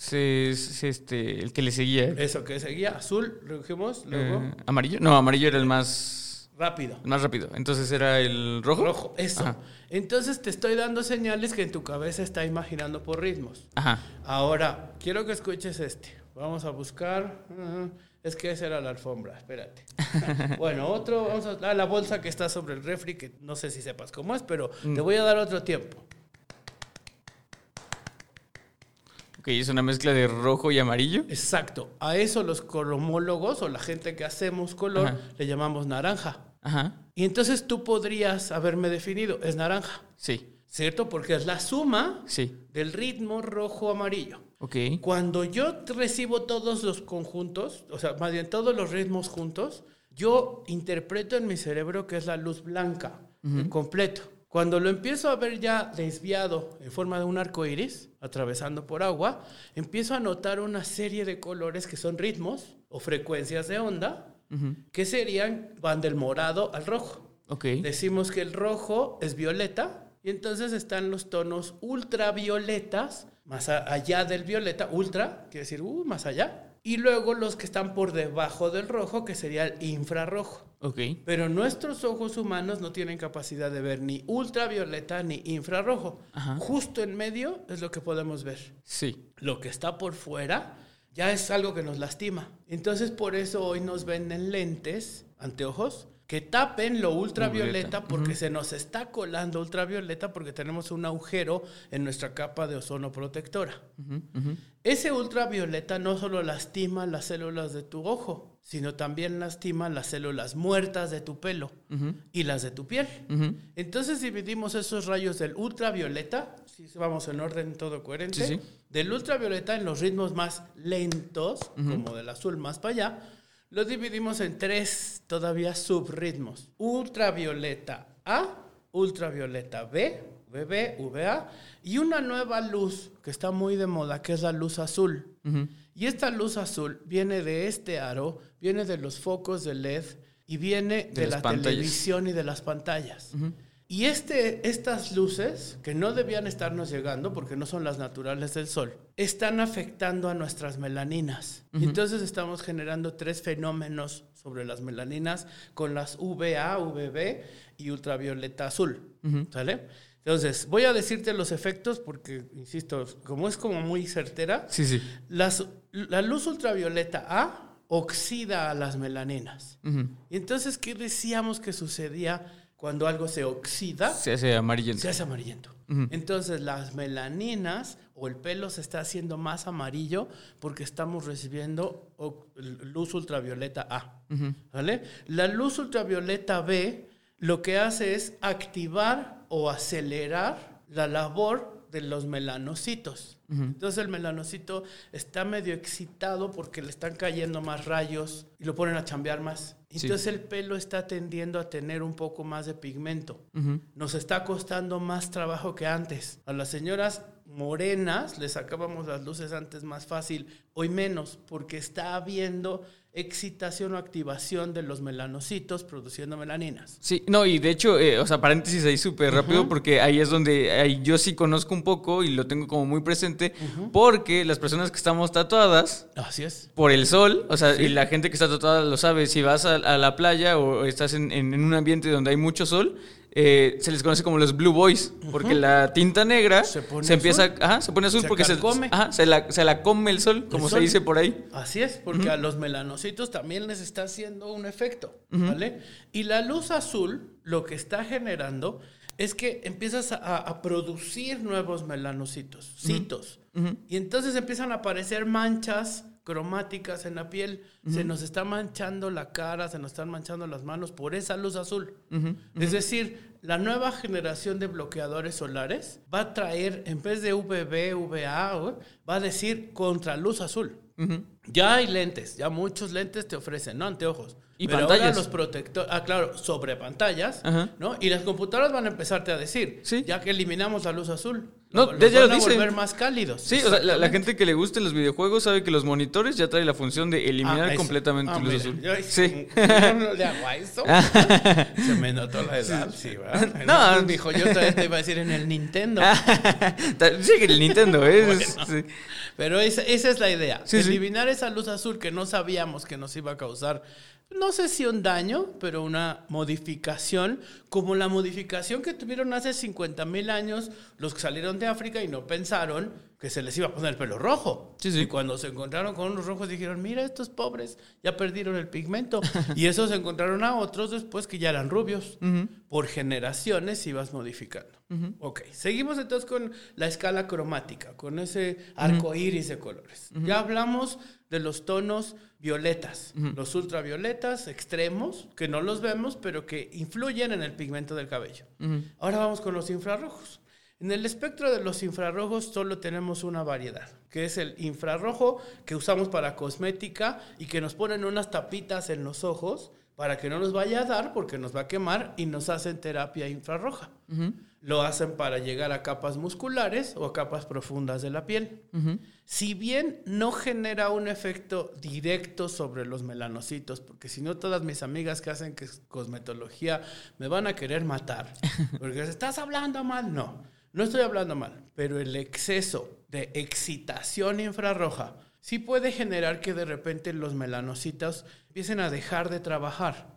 S1: Ese es este, el que le seguía.
S2: eso que seguía, azul, dijimos, luego
S1: Eh, ¿Amarillo? No, amarillo era el más,
S2: rápido.
S1: el más rápido. Entonces era el rojo.
S2: Rojo, eso.
S1: Ajá.
S2: Entonces te estoy dando señales que en tu cabeza está imaginando por ritmos.
S1: Ajá.
S2: Ahora, quiero que escuches este. Vamos a buscar. ah, es que esa era la alfombra, espérate. bueno, otro, vamos a ah, la bolsa que está sobre el refri, que no sé si sepas cómo es, pero te voy a dar otro tiempo.
S1: Ok, es una mezcla de rojo y amarillo.
S2: Exacto. A eso los cromólogos o la gente que hacemos color
S1: Ajá.
S2: le llamamos naranja.
S1: Ajá.
S2: Y entonces tú podrías haberme definido, es naranja,
S1: Sí.
S2: ¿cierto? Porque es la suma
S1: Sí.
S2: del ritmo rojo-amarillo.
S1: Ok.
S2: Cuando yo recibo todos los conjuntos, o sea, más bien todos los ritmos juntos, yo interpreto en mi cerebro que es la luz blanca, el completo. Cuando lo empiezo a ver ya desviado en forma de un arco iris, atravesando por agua, empiezo a notar una serie de colores que son ritmos o frecuencias de onda, que serían, van del morado al rojo.
S1: Ok.
S2: Decimos que el rojo es violeta y entonces están los tonos ultravioletas, más allá del violeta, ultra, quiere decir, uh, más allá. Y luego los que están por debajo del rojo, que sería el infrarrojo.
S1: Ok.
S2: Pero nuestros ojos humanos no tienen capacidad de ver ni ultravioleta ni infrarrojo.
S1: Ajá.
S2: Justo en medio es lo que podemos ver
S1: Sí.
S2: lo que está por fuera ya es algo que nos lastima. Entonces por eso hoy nos venden lentes, anteojos, que tapen lo ultravioleta porque se nos está colando ultravioleta porque tenemos un agujero en nuestra capa de ozono protectora. Ese ultravioleta no solo lastima las células de tu ojo, sino también lastima las células muertas de tu pelo y las de tu piel. Entonces dividimos esos rayos del ultravioleta, si vamos en orden todo coherente,
S1: Sí, sí.
S2: del ultravioleta en los ritmos más lentos, como del azul más para allá, lo dividimos en tres todavía subritmos. Ultravioleta A, ultravioleta B, VB, VA, y una nueva luz que está muy de moda, que es la luz azul. Y esta luz azul viene de este aro, viene de los focos de LED y viene de, la televisión y de las pantallas. Y este, estas luces, que no debían estarnos llegando porque no son las naturales del sol, están afectando a nuestras melaninas. Entonces estamos generando tres fenómenos sobre las melaninas con las UVA, UVB y ultravioleta azul. ¿Sale? Entonces, voy a decirte los efectos porque, insisto, como es como muy certera,
S1: sí, sí.
S2: la luz ultravioleta A oxida a las melaninas. Y entonces, ¿qué decíamos que sucedía cuando algo se oxida?
S1: Se hace amarillento.
S2: Se hace amarillento. Entonces, las melaninas o el pelo se está haciendo más amarillo porque estamos recibiendo luz ultravioleta A. ¿Vale? La luz ultravioleta B lo que hace es activar o acelerar la labor de los melanocitos. Entonces el melanocito está medio excitado porque le están cayendo más rayos y lo ponen a chambear más. Entonces el pelo está tendiendo a tener un poco más de pigmento. Nos está costando más trabajo que antes. A las señoras morenas les sacábamos las luces antes más fácil, hoy menos, porque está habiendo excitación o activación de los melanocitos produciendo melaninas.
S1: Sí, no, y de hecho, eh, o sea, paréntesis ahí súper rápido, porque ahí es donde ahí yo sí conozco un poco y lo tengo como muy presente, porque las personas que estamos tatuadas,
S2: Así es.
S1: por el sol, o sea, y la gente que está tatuada lo sabe, si vas a, la playa o estás en, en un ambiente donde hay mucho sol, eh, se les conoce como los Blue Boys, porque la tinta negra se, empieza, ajá, se pone azul porque se, ajá, se, la, se, la, come el sol, como se dice por ahí.
S2: Así es, porque a los melanocitos también les está haciendo un efecto, ¿vale? Y la luz azul lo que está generando es que empiezas a, a producir nuevos melanocitos, citos, y entonces empiezan a aparecer manchas cromáticas en la piel, se nos está manchando la cara, se nos están manchando las manos por esa luz azul. Es decir, la nueva generación de bloqueadores solares va a traer, en vez de UVB, UVA, va a decir contraluz azul. Ya hay lentes, ya muchos lentes te ofrecen, ¿no? Anteojos.
S1: Y pantallas.
S2: los protectores, ah, claro, sobre pantallas, ¿no? Y las computadoras van a empezarte a decir, ya que eliminamos la luz azul.
S1: No, ya lo dicen.
S2: volver más cálidos.
S1: Sí, o sea, la, gente que le guste los videojuegos sabe que los monitores ya trae la función de eliminar ah, completamente ah, luz azul.
S2: sí. no le hago a eso. Se me notó la edad, sí, ¿verdad? No, dijo, yo te iba a decir en el Nintendo.
S1: sí, que el Nintendo es. sí.
S2: Pero esa, esa, es la idea. eliminar esa luz azul que no sabíamos que nos iba a causar no sé si un daño, pero una modificación, como la modificación que tuvieron hace 50 mil años los que salieron de África y no pensaron que se les iba a poner el pelo rojo. Y cuando se encontraron con unos rojos dijeron, mira, estos pobres ya perdieron el pigmento. y esos encontraron a otros después que ya eran rubios. Por generaciones ibas modificando. Ok, seguimos entonces con la escala cromática, con ese arco iris de colores. Ya hablamos de los tonos violetas, los ultravioletas extremos, que no los vemos, pero que influyen en el pigmento del cabello. Ahora vamos con los infrarrojos. En el espectro de los infrarrojos solo tenemos una variedad, que es el infrarrojo que usamos para cosmética y que nos ponen unas tapitas en los ojos para que no nos vaya a dar porque nos va a quemar y nos hacen terapia infrarroja. Lo hacen para llegar a capas musculares o a capas profundas de la piel. Si bien no genera un efecto directo sobre los melanocitos, porque si no todas mis amigas que hacen cosmetología me van a querer matar, porque estás hablando mal, no, no estoy hablando mal, pero el exceso de excitación infrarroja sí puede generar que de repente los melanocitos empiecen a dejar de trabajar.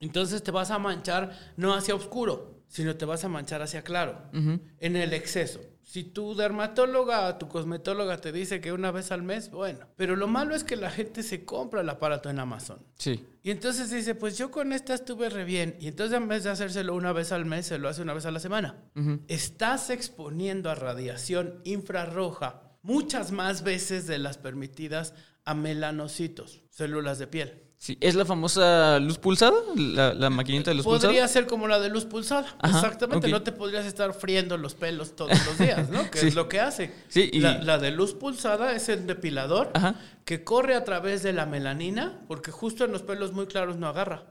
S2: Entonces te vas a manchar no hacia oscuro, sino te vas a manchar hacia claro, en el exceso. Si tu dermatóloga, tu cosmetóloga te dice que una vez al mes, bueno. Pero lo malo es que la gente se compra el aparato en Amazon.
S1: Sí.
S2: Y entonces dice, pues yo con esta estuve re bien. Y entonces en vez de hacérselo una vez al mes, se lo hace una vez a la semana. Estás exponiendo a radiación infrarroja muchas más veces de las permitidas a melanocitos, células de piel.
S1: Sí, ¿es la famosa luz pulsada? ¿La, la maquinita de luz
S2: Podría
S1: pulsada?
S2: ser como la de luz pulsada.
S1: Ajá,
S2: Exactamente. No te podrías estar friendo los pelos todos los días, ¿no? Que
S1: Sí.
S2: es lo que hace.
S1: Sí, y-
S2: la, la de luz pulsada es el depilador
S1: Ajá.
S2: que corre a través de la melanina, porque justo en los pelos muy claros no agarra.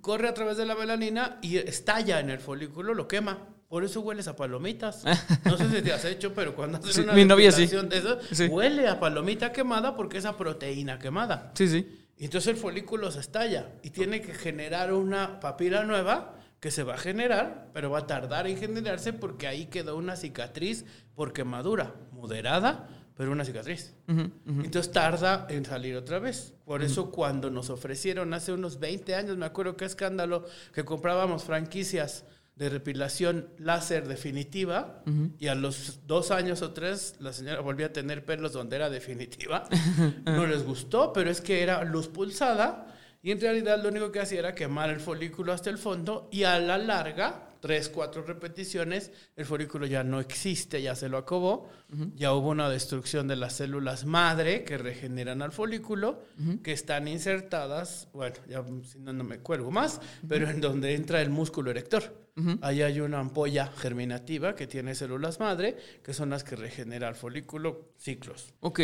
S2: Corre a través de la melanina y estalla en el folículo, lo quema. Por eso hueles a palomitas. No sé si te has hecho, pero cuando haces
S1: Sí,
S2: una
S1: mi novia sí.
S2: de eso,
S1: Sí.
S2: huele a palomita quemada porque es a proteína quemada.
S1: Sí, sí.
S2: Y entonces el folículo se estalla y tiene que generar una papila nueva que se va a generar, pero va a tardar en generarse porque ahí quedó una cicatriz por quemadura, moderada, pero una cicatriz.
S1: Ujú.
S2: Entonces tarda en salir otra vez. Por eso cuando nos ofrecieron hace unos 20 años, me acuerdo qué escándalo, que comprábamos franquicias de depilación láser definitiva y a los dos años o tres la señora volvía a tener pelos donde era definitiva. no les gustó, pero es que era luz pulsada y en realidad lo único que hacía era quemar el folículo hasta el fondo y a la larga, tres, cuatro repeticiones, el folículo ya no existe, ya se lo acabó, ya hubo una destrucción de las células madre que regeneran al folículo, que están insertadas, bueno, ya si no, no me cuelgo más, pero en donde entra el músculo erector. Ahí hay una ampolla germinativa que tiene células madre, que son las que regenera el folículo ciclos.
S1: Ok.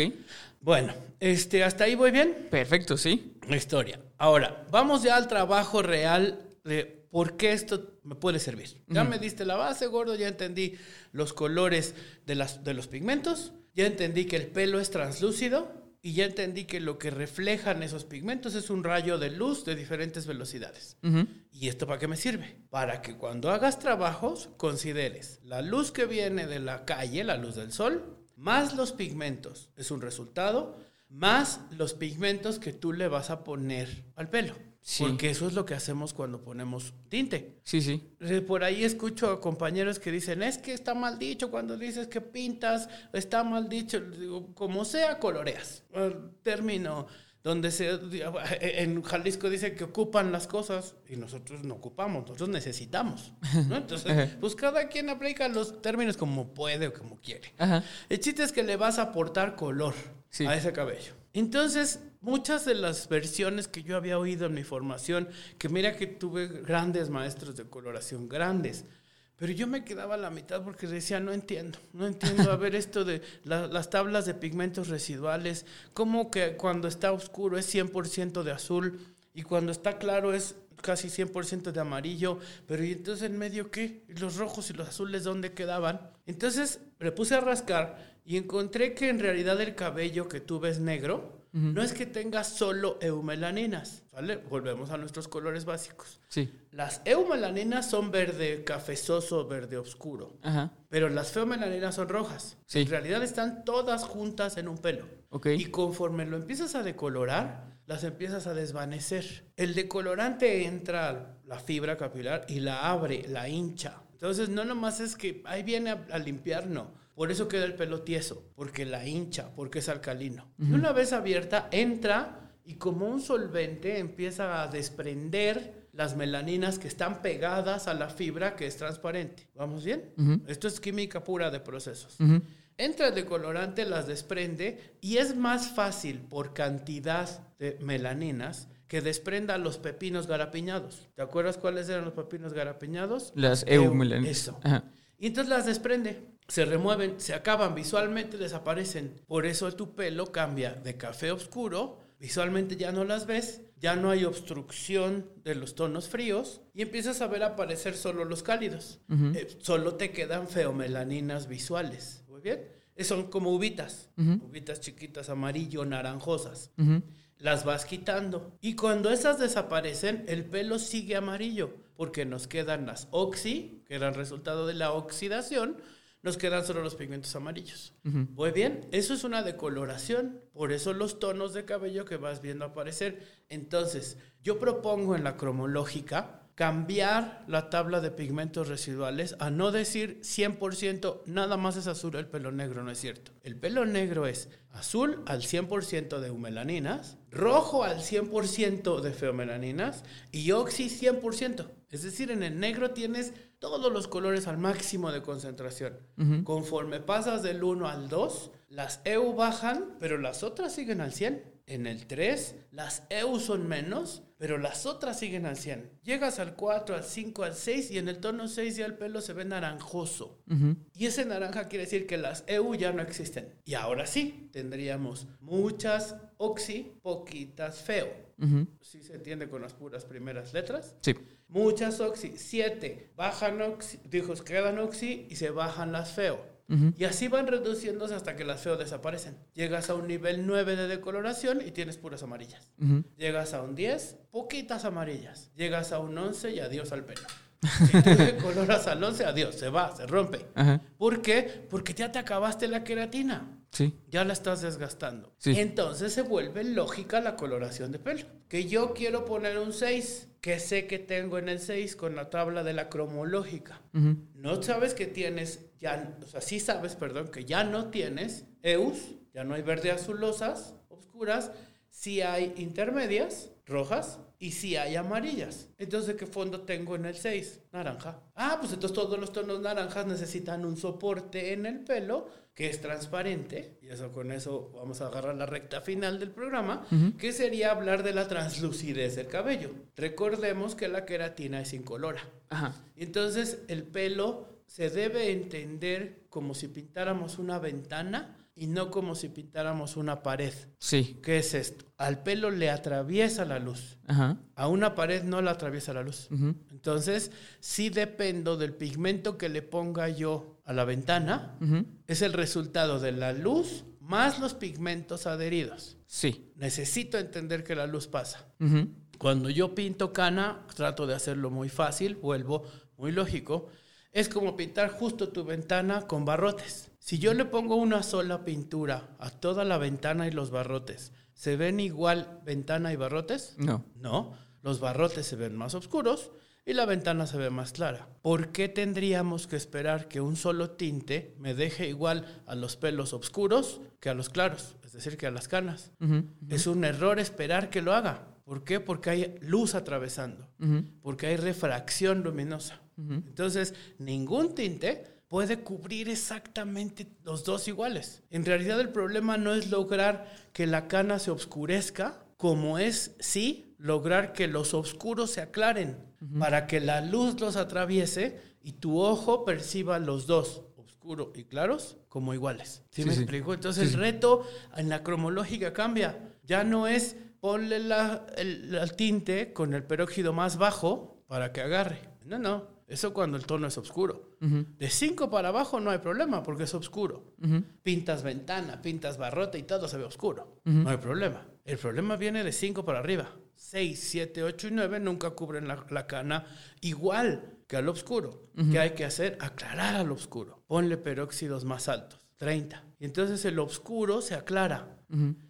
S2: Bueno, este, hasta ahí voy bien.
S1: Perfecto, sí.
S2: La historia. Ahora, vamos ya al trabajo real de por qué esto me puede servir. Ya me diste la base, gordo, ya entendí los colores de, las, de los pigmentos, ya entendí que el pelo es translúcido y ya entendí que lo que reflejan esos pigmentos es un rayo de luz de diferentes velocidades. ¿Y esto para qué me sirve? Para que cuando hagas trabajos consideres la luz que viene de la calle, la luz del sol, más los pigmentos, es un resultado, más los pigmentos que tú le vas a poner al pelo.
S1: Sí.
S2: Porque eso es lo que hacemos cuando ponemos tinte.
S1: Sí, sí.
S2: Por ahí escucho a compañeros que dicen, es que está mal dicho cuando dices que pintas, está mal dicho. Digo, como sea, coloreas. El término donde se, en Jalisco dice que ocupan las cosas y nosotros no ocupamos, nosotros necesitamos. ¿no? Entonces, pues cada quien aplica los términos como puede o como quiere.
S1: Ajá.
S2: El chiste es que le vas a aportar color
S1: Sí.
S2: a ese cabello. Entonces, muchas de las versiones que yo había oído en mi formación, que mira que tuve grandes maestros de coloración, grandes, pero yo me quedaba a la mitad porque decía, no entiendo, no entiendo, a ver esto de la- las tablas de pigmentos residuales, como que cuando está oscuro es 100% de azul y cuando está claro es casi 100% de amarillo, pero ¿y entonces en medio qué? ¿Y los rojos y los azules dónde quedaban? Entonces me puse a rascar y encontré que en realidad el cabello que tú ves negro no es que tenga solo eumelaninas, ¿vale? Volvemos a nuestros colores básicos.
S1: Sí.
S2: Las eumelaninas son verde cafezoso, verde oscuro,
S1: Ajá.
S2: pero las feomelaninas son rojas.
S1: Sí.
S2: En realidad están todas juntas en un pelo.
S1: Ok.
S2: Y conforme lo empiezas a decolorar, las empiezas a desvanecer. El decolorante entra a la fibra capilar y la abre, la hincha. Entonces no nomás es que ahí viene a, a limpiar, no. Por eso queda el pelo tieso, porque la hincha, porque es alcalino. Y una vez abierta, entra y como un solvente empieza a desprender las melaninas que están pegadas a la fibra que es transparente. ¿Vamos bien? Esto es química pura de procesos.
S1: Ujú.
S2: Entra el decolorante, las desprende y es más fácil por cantidad de melaninas que desprenda los pepinos garapiñados. ¿Te acuerdas cuáles eran los pepinos garapiñados?
S1: Las
S2: Eu-
S1: eumelaninas.
S2: Eso.
S1: Ajá.
S2: Y entonces las desprende, se remueven, se acaban, visualmente desaparecen. Por eso tu pelo cambia de café oscuro, visualmente ya no las ves, ya no hay obstrucción de los tonos fríos y empiezas a ver aparecer solo los cálidos. Eh, solo te quedan feomelaninas visuales. Muy bien. Eh, Son como uvitas, uvitas chiquitas, amarillo, naranjosas. Las vas quitando. Y cuando esas desaparecen, el pelo sigue amarillo, porque nos quedan las oxi, que eran resultado de la oxidación, nos quedan solo los pigmentos amarillos. Muy bien, eso es una decoloración, por eso los tonos de cabello que vas viendo aparecer. Entonces, yo propongo en la cromológica cambiar la tabla de pigmentos residuales a no decir 100% nada más es azul el pelo negro, no es cierto. El pelo negro es azul al 100% de eumelaninas, rojo al 100% de feomelaninas y oxi 100%. Es decir, en el negro tienes todos los colores al máximo de concentración. Conforme pasas del 1 al 2, las EU bajan, pero las otras siguen al 100. En el 3, las EU son menos, pero las otras siguen al 100. Llegas al 4, al 5, al 6 y en el tono 6 ya el pelo se ve naranjoso. Y ese naranja quiere decir que las EU ya no existen. Y ahora sí, tendríamos muchas oxi, poquitas feo. ¿Sí se entiende con las puras primeras letras?
S1: Sí.
S2: Muchas oxi, 7, bajan oxi, dijo, quedan oxi y se bajan las feo. Y así van reduciéndose hasta que las feo desaparecen. Llegas a un nivel 9 de decoloración y tienes puras amarillas. Llegas a un 10, poquitas amarillas. Llegas a un 11 y adiós al pelo. Si tú decoloras al 11, adiós, se va, se rompe.
S1: Ajá.
S2: ¿Por qué? Porque ya te acabaste la queratina.
S1: Sí.
S2: Ya la estás desgastando.
S1: Sí.
S2: Entonces se vuelve lógica la coloración de pelo. Que yo quiero poner un 6, que sé que tengo en el 6 con la tabla de la cromológica. No sabes que tienes, ya, o sea, sí sabes, perdón, que ya no tienes EUS, ya no hay verde azulosas, oscuras, sí hay intermedias, rojas, y sí hay amarillas. Entonces, ¿qué fondo tengo en el 6? Naranja. Ah, pues entonces todos los tonos naranjas necesitan un soporte en el pelo que es transparente, y eso con eso vamos a agarrar la recta final del programa, que sería hablar de la translucidez del cabello. Recordemos que la queratina es incolora.
S1: Ajá.
S2: Entonces, el pelo se debe entender como si pintáramos una ventana y no como si pintáramos una pared.
S1: Sí.
S2: ¿Qué es esto? Al pelo le atraviesa la luz.
S1: Ajá.
S2: A una pared no la atraviesa la luz. Entonces, sí dependo del pigmento que le ponga yo a la ventana. Es el resultado de la luz más los pigmentos adheridos.
S1: Sí.
S2: Necesito entender que la luz pasa.
S1: Ujú.
S2: Cuando yo pinto cana, trato de hacerlo muy fácil, vuelvo muy lógico. Es como pintar justo tu ventana con barrotes. Si yo le pongo una sola pintura a toda la ventana y los barrotes, ¿se ven igual ventana y barrotes?
S1: No.
S2: No, los barrotes se ven más oscuros y la ventana se ve más clara. ¿Por qué tendríamos que esperar que un solo tinte me deje igual a los pelos oscuros que a los claros? Es decir, que a las canas. Es un error esperar que lo haga. ¿Por qué? Porque hay luz atravesando, porque hay refracción luminosa. Entonces, ningún tinte puede cubrir exactamente los dos iguales. En realidad el problema no es lograr que la cana se oscurezca, como es sí lograr que los oscuros se aclaren, para que la luz los atraviese y tu ojo perciba los dos, oscuro y claros, como iguales. ¿Sí,
S1: Sí,
S2: me
S1: sí.
S2: explico? Entonces el reto en la cromológica cambia. Ya no es ponle la- el, el tinte con el peróxido más bajo para que agarre. No, no. Eso cuando el tono es oscuro. De 5 para abajo no hay problema porque es oscuro. Pintas ventana, pintas barrote y todo se ve oscuro. No hay problema. El problema viene de 5 para arriba. 6, 7, 8 y 9 nunca cubren la, la cana igual que al oscuro. ¿Qué hay que hacer? Aclarar al oscuro. Ponle peróxidos más altos. 30. Y entonces el oscuro se aclara.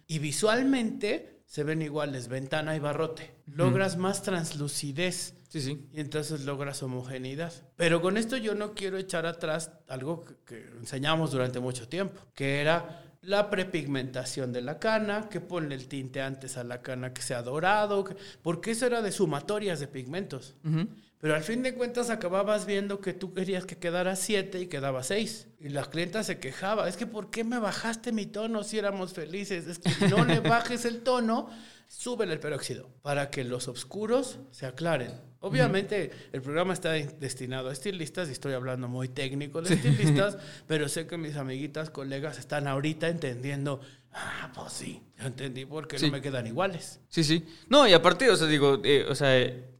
S2: Y visualmente se ven iguales ventana y barrote. Logras más translucidez.
S1: Sí, sí.
S2: Y entonces logras homogeneidad. Pero con esto yo no quiero echar atrás algo que, enseñamos durante mucho tiempo, que era la prepigmentación de la cana, que ponle el tinte antes a la cana que sea dorado, que- porque eso era de sumatorias de pigmentos. Pero al fin de cuentas acababas viendo que tú querías que quedara 7 y quedaba 6. Y la clienta se quejaba, es que ¿por qué me bajaste mi tono si éramos felices? Es que no le bajes el tono, súbele el peróxido para que los oscuros se aclaren. Obviamente el programa está de- destinado a estilistas y estoy hablando muy técnico de estilistas, pero sé que mis amiguitas, colegas están ahorita entendiendo, ah, pues sí, entendí por qué
S1: Sí.
S2: no me quedan iguales.
S1: Sí, sí. No, y aparte, o sea, digo, eh, o sea,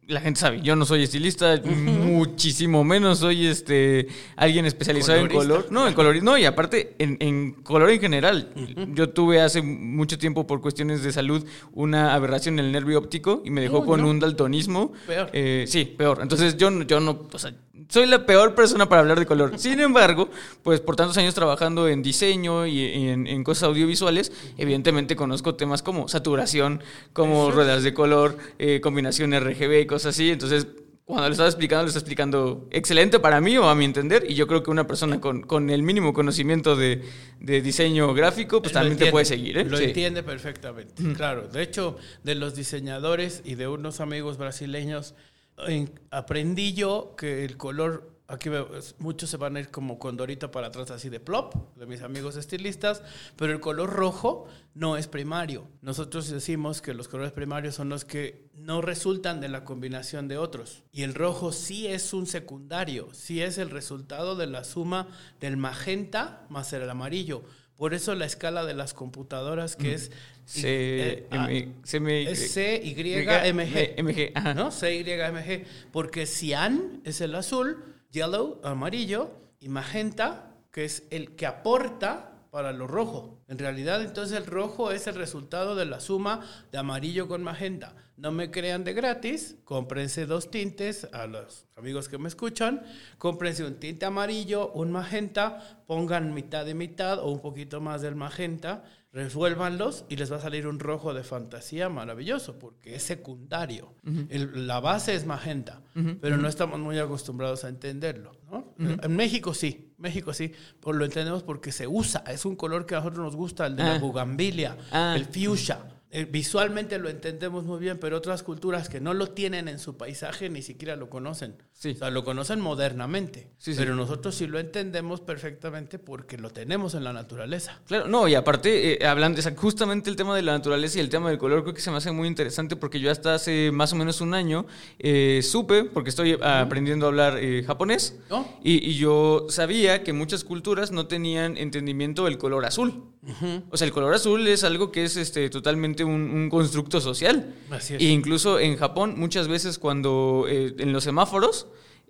S1: la gente sabe, yo no soy estilista, muchísimo menos soy este alguien especializado en color. No, en color. No, y aparte, en, en color en general. Yo tuve hace mucho tiempo, por cuestiones de salud, una aberración en el nervio óptico y me dejó con
S2: no.
S1: un daltonismo.
S2: Peor.
S1: Eh, sí, peor. Entonces yo, no- yo no, o sea, soy la peor persona para hablar de color. Sin embargo, pues por tantos años trabajando en diseño y en, en cosas audiovisuales, evidentemente conozco temas como saturación, como ruedas de color, eh, combinación RGB y cosas así. Entonces, cuando lo estaba explicando, lo está explicando excelente para mí o a mi entender. Y yo creo que una persona con, con el mínimo conocimiento de, de diseño gráfico, pues
S2: Lo
S1: también te
S2: entiende,
S1: puede seguir. ¿eh?
S2: Lo
S1: Sí.
S2: entiende perfectamente, claro. De hecho, de los diseñadores y de unos amigos brasileños, en- aprendí yo que el color aquí veo, muchos se van a ir como condorito para atrás así de plop, de mis amigos estilistas, pero el color rojo no es primario. Nosotros decimos que los colores primarios son los que no resultan de la combinación de otros. Y el rojo sí es un secundario, sí es el resultado de la suma del magenta más el amarillo. Por eso la escala de las computadoras que es
S1: C,
S2: eh, ah,
S1: M, C, M,
S2: es C, Y, M, G.
S1: M, G, ajá.
S2: ¿no? CYMG, porque cian es el azul, yellow, amarillo, y magenta, que es el que aporta para lo rojo. En realidad, entonces el rojo es el resultado de la suma de amarillo con magenta. No me crean de gratis, cómprense dos tintes a los amigos que me escuchan, cómprense un tinte amarillo, un magenta, pongan mitad de mitad o un poquito más del magenta, resuélvanlos y les va a salir un rojo de fantasía maravilloso porque es secundario. El- la base es magenta, pero no estamos muy acostumbrados a entenderlo. ¿no? En México sí, México sí, pues lo entendemos porque se usa, es un color que a nosotros nos gusta, el de la
S1: Ah.
S2: bugambilia,
S1: Ah.
S2: el fuchsia. Eh, visualmente lo entendemos muy bien, pero otras culturas que no lo tienen en su paisaje ni siquiera lo conocen.
S1: Sí.
S2: O sea, lo conocen modernamente.
S1: Sí, sí.
S2: pero nosotros sí lo entendemos perfectamente porque lo tenemos en la naturaleza.
S1: Claro, no, y aparte, eh, hablando, o sea, justamente el tema de la naturaleza y el tema del color, creo que se me hace muy interesante porque yo hasta hace más o menos un año eh, supe, porque estoy aprendiendo a hablar eh, japonés,
S2: ¿No?
S1: y, y yo sabía que muchas culturas no tenían entendimiento del color azul. O sea, el color azul es algo que es este, totalmente un, un constructo social.
S2: Así es.
S1: E incluso en Japón, muchas veces cuando eh, en los semáforos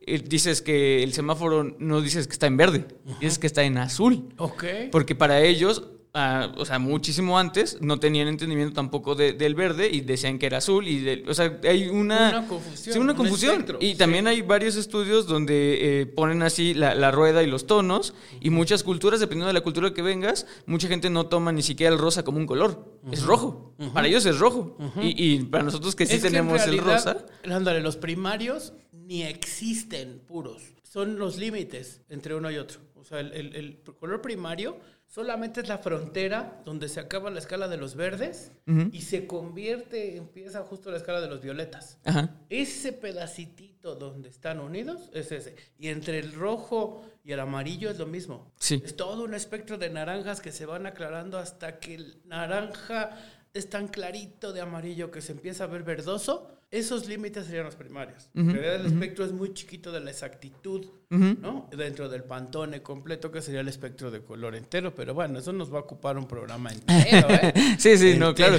S1: eh, dices que el semáforo no dices que está en verde, dices que está en azul.
S2: Ok.
S1: Porque para ellos, ah, o sea, muchísimo antes, no tenían entendimiento tampoco de- del verde y decían que era azul. Y o sea, hay una,
S2: Una confusión,
S1: Sí, una
S2: un
S1: confusión.
S2: espectro,
S1: y
S2: sí.
S1: también hay varios estudios donde eh, ponen así la, la rueda y los tonos. Y muchas culturas, dependiendo de la cultura que vengas, mucha gente no toma ni siquiera el rosa como un color. Es rojo. Para ellos es rojo. y, y para nosotros que sí
S2: Es que en
S1: tenemos el
S2: realidad,
S1: rosa.
S2: Ándale, los primarios ni existen puros. Son los límites entre uno y otro. O sea, el, el- el color primario solamente es la frontera donde se acaba la escala de los verdes y se convierte, empieza justo la escala de los violetas.
S1: Ajá.
S2: Ese pedacitito donde están unidos es ese. Y entre el rojo y el amarillo es lo mismo.
S1: Sí.
S2: Es todo un espectro de naranjas que se van aclarando hasta que el naranja es tan clarito de amarillo que se empieza a ver verdoso. Esos límites serían los primarios. En realidad el espectro es muy chiquito de la exactitud, ¿no? Dentro del pantone completo, que sería el espectro de color entero. Pero bueno, eso nos va a ocupar un programa entero, ¿eh?
S1: Sí, sí, no, claro.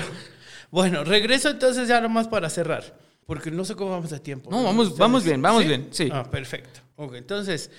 S2: Bueno, regreso entonces ya nomás para cerrar. Porque no sé cómo vamos de tiempo.
S1: No, vamos- vamos bien, vamos bien, sí.
S2: Ah, perfecto. Ok, entonces,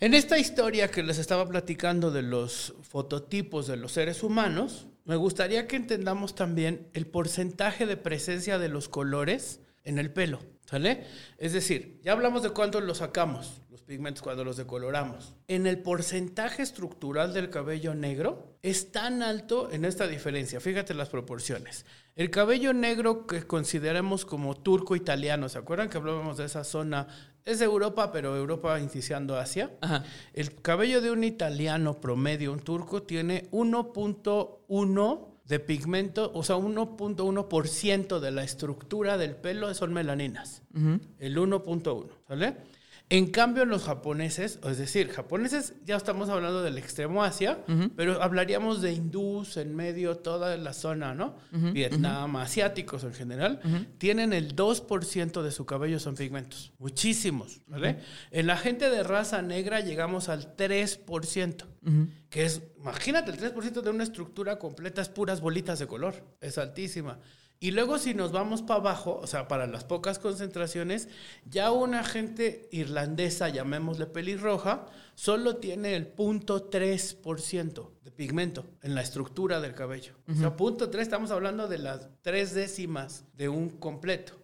S2: en esta historia que les estaba platicando de los fototipos de los seres humanos, me gustaría que entendamos también el porcentaje de presencia de los colores en el pelo. ¿Sale? Es decir, ya hablamos de cuánto los sacamos, los pigmentos cuando los decoloramos. En el porcentaje estructural del cabello negro es tan alto en esta diferencia. Fíjate las proporciones. El cabello negro que consideramos como turco italiano, ¿se acuerdan que hablábamos de esa zona? Es de Europa, pero Europa iniciando Asia.
S1: Ajá.
S2: El cabello de un italiano promedio, un turco, tiene 1.1 de pigmento, o sea, 1.1% de la estructura del pelo son melaninas. El 1.1, ¿sale? En cambio, los japoneses, es decir, japoneses, ya estamos hablando del extremo Asia, pero hablaríamos de hindús en medio, toda la zona, ¿no? Vietnam, asiáticos en general, tienen el 2% de su cabello son pigmentos. Muchísimos, ¿vale? En la gente de raza negra llegamos al 3%, que es, imagínate, el 3% de una estructura completa es puras bolitas de color, es altísima. Y luego si nos vamos para abajo, o sea, para las pocas concentraciones, ya una gente irlandesa, llamémosle pelirroja, solo tiene el 0.3% de pigmento en la estructura del cabello. O sea, punto 3, estamos hablando de las tres décimas de un completo.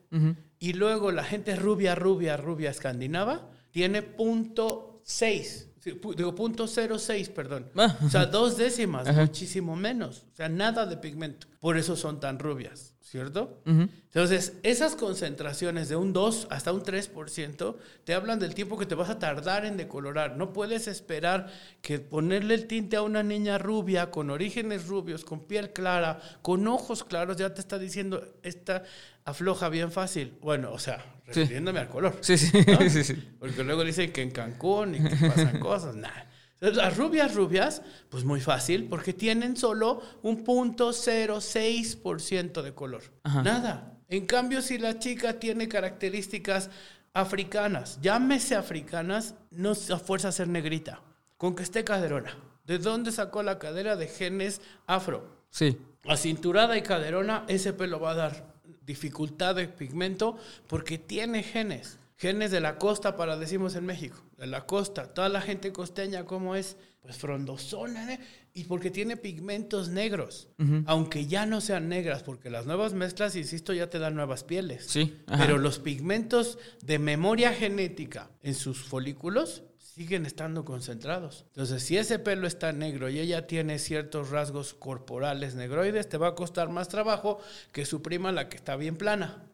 S2: Y luego la gente rubia, rubia, rubia escandinava tiene punto 6. Sí, pu- digo, punto 06, perdón.
S1: Ah.
S2: O sea, dos décimas,
S1: Ajá.
S2: muchísimo menos. O sea, nada de pigmento. Por eso son tan rubias. ¿Cierto? Entonces, esas concentraciones de un 2 hasta un 3% te hablan del tiempo que te vas a tardar en decolorar. No puedes esperar que ponerle el tinte a una niña rubia, con orígenes rubios, con piel clara, con ojos claros, ya te está diciendo, esta afloja bien fácil. Bueno, o sea, refiriéndome al color.
S1: Sí, sí, sí, sí.
S2: Porque luego dicen que en Cancún y que pasan cosas, nada. Las rubias rubias, pues muy fácil, porque tienen solo un punto 0,6% de color. Nada. En cambio, si la chica tiene características africanas, llámese africanas, no a fuerza ser negrita, con que esté caderona. ¿De dónde sacó la cadera de genes afro?
S1: Sí.
S2: Acinturada y caderona, ese pelo va a dar dificultad de pigmento porque tiene genes. Genes de la costa, para decimos en México, de la costa. Toda la gente costeña, ¿cómo es? Pues frondosona, ¿eh? y porque tiene pigmentos negros, aunque ya no sean negras, porque las nuevas mezclas, insisto, ya te dan nuevas pieles.
S1: Sí.
S2: Pero los pigmentos de memoria genética en sus folículos siguen estando concentrados. Entonces, si ese pelo está negro y ella tiene ciertos rasgos corporales negroides, te va a costar más trabajo que su prima, la que está bien plana.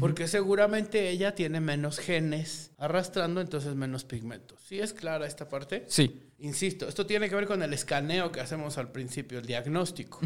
S2: Porque seguramente ella tiene menos genes arrastrando, entonces menos pigmentos. ¿Sí es clara esta parte?
S1: Sí.
S2: Insisto, esto tiene que ver con el escaneo que hacemos al principio, el diagnóstico.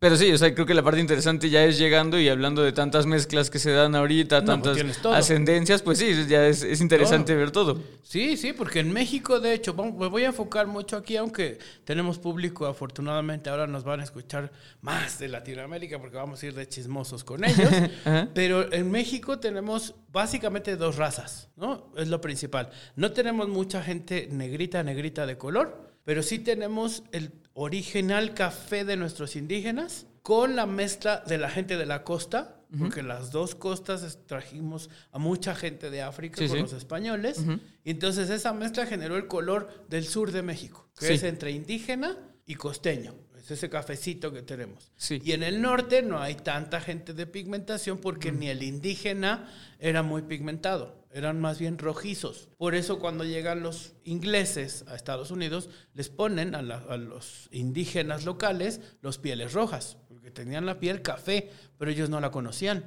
S1: Pero sí, o sea, creo que la parte interesante ya es llegando y hablando de tantas mezclas que se dan ahorita,
S2: No, pues
S1: tantas ascendencias, pues sí, ya es, es interesante ver todo.
S2: Sí, sí, porque en México, de hecho, vamos- me voy a enfocar mucho aquí, aunque tenemos público, afortunadamente ahora nos van a escuchar más de Latinoamérica porque vamos a ir de chismosos con ellos.
S1: Ajá.
S2: Pero en México tenemos básicamente dos razas, ¿no? Es lo principal. No tenemos mucha gente negrita, negrita de color, pero sí tenemos el original café de nuestros indígenas con la mezcla de la gente de la costa, porque las dos costas trajimos a mucha gente de África
S1: Sí,
S2: con
S1: sí.
S2: los españoles, y entonces esa mezcla generó el color del sur de México, que
S1: Sí.
S2: es entre indígena y costeño. Es ese cafecito que tenemos.
S1: Sí.
S2: Y en el norte no hay tanta gente de pigmentación porque
S1: Mm.
S2: ni el indígena era muy pigmentado, eran más bien rojizos. Por eso cuando llegan los ingleses a Estados Unidos, les ponen a, la- a los indígenas locales los pieles rojas, porque tenían la piel café, pero ellos no la conocían.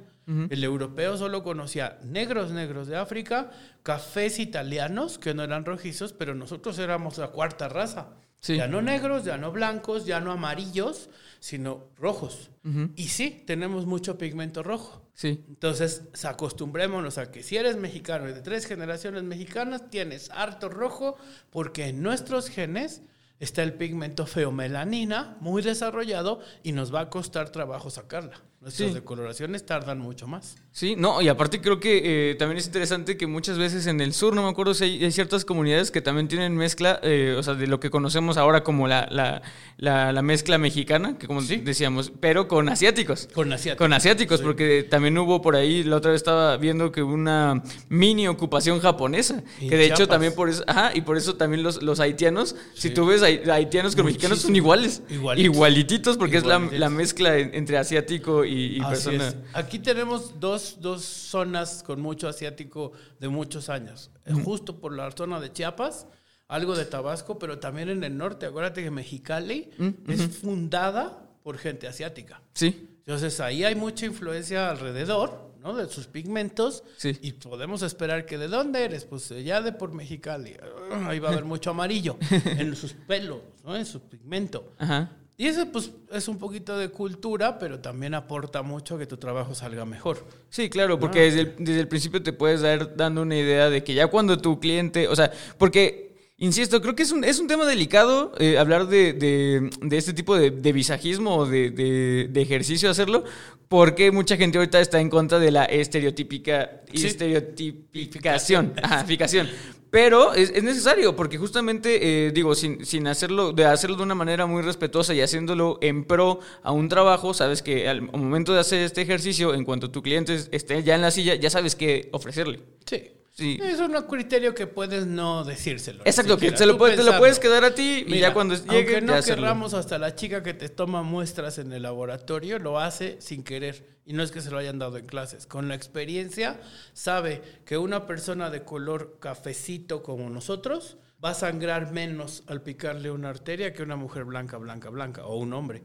S2: El europeo solo conocía negros, negros de África, cafés italianos, que no eran rojizos, pero nosotros éramos la cuarta raza.
S1: Sí.
S2: Ya no negros, ya no blancos, ya no amarillos, sino rojos. Y sí, tenemos mucho pigmento rojo.
S1: Sí.
S2: Entonces, acostumbrémonos a que si eres mexicano y de tres generaciones mexicanas, tienes harto rojo, porque en nuestros genes está el pigmento feomelanina muy desarrollado y nos va a costar trabajo sacarla. Nuestras
S1: Sí.
S2: decoloraciones tardan mucho más.
S1: Sí, no, y aparte creo que eh, también es interesante que muchas veces en el sur, no me acuerdo si hay, hay ciertas comunidades que también tienen mezcla, eh, o sea, de lo que conocemos ahora como la, la, la, la mezcla mexicana, que como decíamos, pero con asiáticos.
S2: Con asiáticos.
S1: Con asiáticos,
S2: Sí.
S1: porque también hubo por ahí, la otra vez estaba viendo que hubo una mini ocupación japonesa, que de hecho también por eso, ajá, y por eso también los, los haitianos, si tú ves hai- haitianos con mexicanos son iguales, igualititos, porque es la, la mezcla en- entre asiático y, y persona.
S2: es. Aquí tenemos dos, dos zonas con mucho asiático de muchos años. Eh, Justo por la zona de Chiapas, algo de Tabasco, pero también en el norte. Acuérdate que Mexicali es fundada por gente asiática.
S1: Sí.
S2: Entonces ahí hay mucha influencia alrededor, ¿no? De sus pigmentos.
S1: Sí.
S2: Y podemos esperar que de dónde eres, pues eh, ya de por Mexicali. Ah, Ahí va a haber mucho amarillo en sus pelos, ¿no? En su pigmento.
S1: Ajá.
S2: Y eso pues es un poquito de cultura, pero también aporta mucho a que tu trabajo salga mejor.
S1: Sí, claro, porque desde, el, desde el principio te puedes dar dando una idea de que ya cuando tu cliente, o sea, porque, insisto, creo que es un, es un tema delicado eh, hablar de, de- de este tipo de, de visajismo o de, de- de ejercicio hacerlo, porque mucha gente ahorita está en contra de la estereotípica
S2: Sí.
S1: estereotipicación. Ajá, ficación. Pero es, es necesario, porque justamente, eh, digo, sin, sin hacerlo, de hacerlo de una manera muy respetuosa y haciéndolo en pro a un trabajo, sabes que al momento de hacer este ejercicio, en cuanto tu cliente esté ya en la silla, ya sabes qué ofrecerle.
S2: Sí.
S1: Sí.
S2: Es un criterio que puedes no decírselo.
S1: Exacto, que se lo
S2: Tú
S1: puede- te lo puedes quedar a ti y ya cuando llegue,
S2: aunque no
S1: ya hacerlo.
S2: querramos hasta la chica que te toma muestras en el laboratorio lo hace sin querer y no es que se lo hayan dado en clases. Con la experiencia sabe que una persona de color cafecito como nosotros va a sangrar menos al picarle una arteria que una mujer blanca, blanca, blanca o un hombre.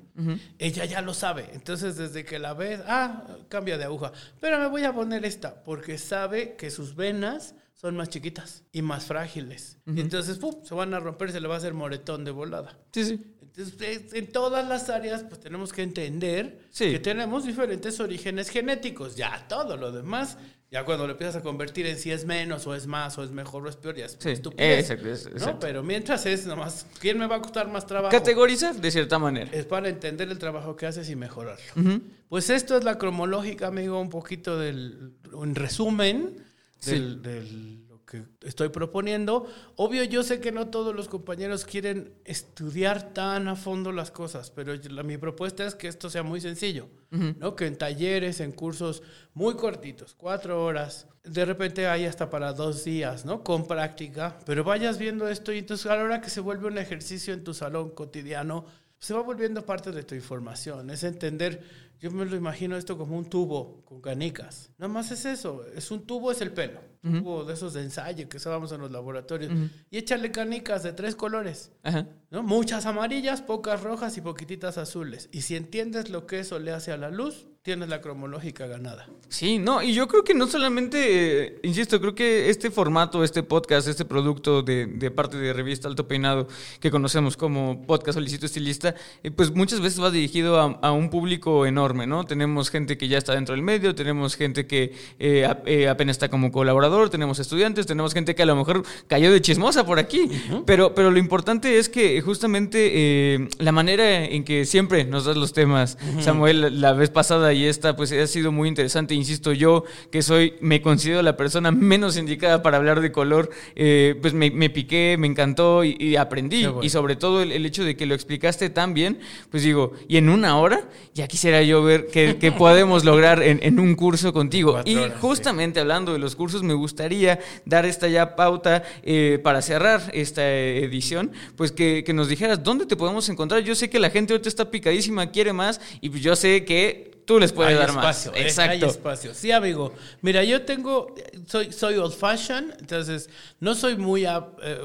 S2: Ella ya lo sabe. Entonces, desde que la ves, ah, cambia de aguja. Pero me voy a poner esta porque sabe que sus venas son más chiquitas y más frágiles. Entonces, ¡pum! se van a romper, se le va a hacer moretón de volada.
S1: Sí, sí.
S2: Entonces, en todas las áreas, pues tenemos que entender
S1: Sí.
S2: que tenemos diferentes orígenes genéticos. Ya todo lo demás, ya cuando lo empiezas a convertir en si es menos o es más o es mejor o es peor, ya es
S1: Sí,
S2: estupidez,
S1: exacto,
S2: ¿no? Pero mientras es nomás, ¿quién me va a costar más trabajo?
S1: Categorizar de cierta manera.
S2: es para entender el trabajo que haces y mejorarlo. Pues esto es la cromológica, amigo, un poquito del, un resumen del, del- lo que estoy proponiendo. Obvio, yo sé que no todos los compañeros quieren estudiar tan a fondo las cosas, pero la- mi propuesta es que esto sea muy sencillo, ¿no? Que en talleres, en cursos muy cortitos, cuatro horas, de repente hay hasta para dos días, ¿no? Con práctica, pero vayas viendo esto y entonces a la hora que se vuelve un ejercicio en tu salón cotidiano, se va volviendo parte de tu información. Es entender, yo me lo imagino esto como un tubo con canicas. Nada más es eso, es un tubo, es el pelo. Tubo de esos de ensayo que usábamos en los laboratorios. Y échale canicas de tres colores.
S1: Ajá.
S2: ¿no? Muchas amarillas, pocas rojas y poquititas azules. Y si entiendes lo que eso le hace a la luz, tienes la cromológica ganada.
S1: Sí, no, y yo creo que no solamente, eh, insisto, creo que este formato, este podcast, este producto de, de parte de Revista Alto Peinado, que conocemos como podcast Solicito Estilista, eh, pues muchas veces va dirigido a, a un público enorme, ¿no? Tenemos gente que ya está dentro del medio, tenemos gente que eh, eh, apenas está como colaborador, tenemos estudiantes, tenemos gente que a lo mejor cayó de chismosa por aquí, pero, pero lo importante es que justamente eh, la manera en que siempre nos das los temas, Samuel, la vez pasada y esta, pues ha sido muy interesante. Insisto, yo que soy, me considero la persona menos indicada para hablar de color, eh, pues me, me piqué, me encantó y, y aprendí.
S2: Bueno.
S1: Y sobre todo el, el hecho de que lo explicaste tan bien, pues digo, y en una hora, ya quisiera yo ver qué, qué podemos lograr en, en un curso contigo. Y
S2: sí.
S1: justamente hablando de los cursos, me gustaría dar esta ya pauta eh, para cerrar esta edición, pues que, que nos dijeras dónde te podemos encontrar. Yo sé que la gente ahorita está picadísima, quiere más, y pues yo sé que tú les puedes
S2: Hay
S1: dar
S2: espacio,
S1: más.
S2: eh,
S1: Exacto.
S2: Hay espacio. Sí, amigo. Mira, yo tengo, soy, soy old fashion, entonces no soy muy, ah, eh,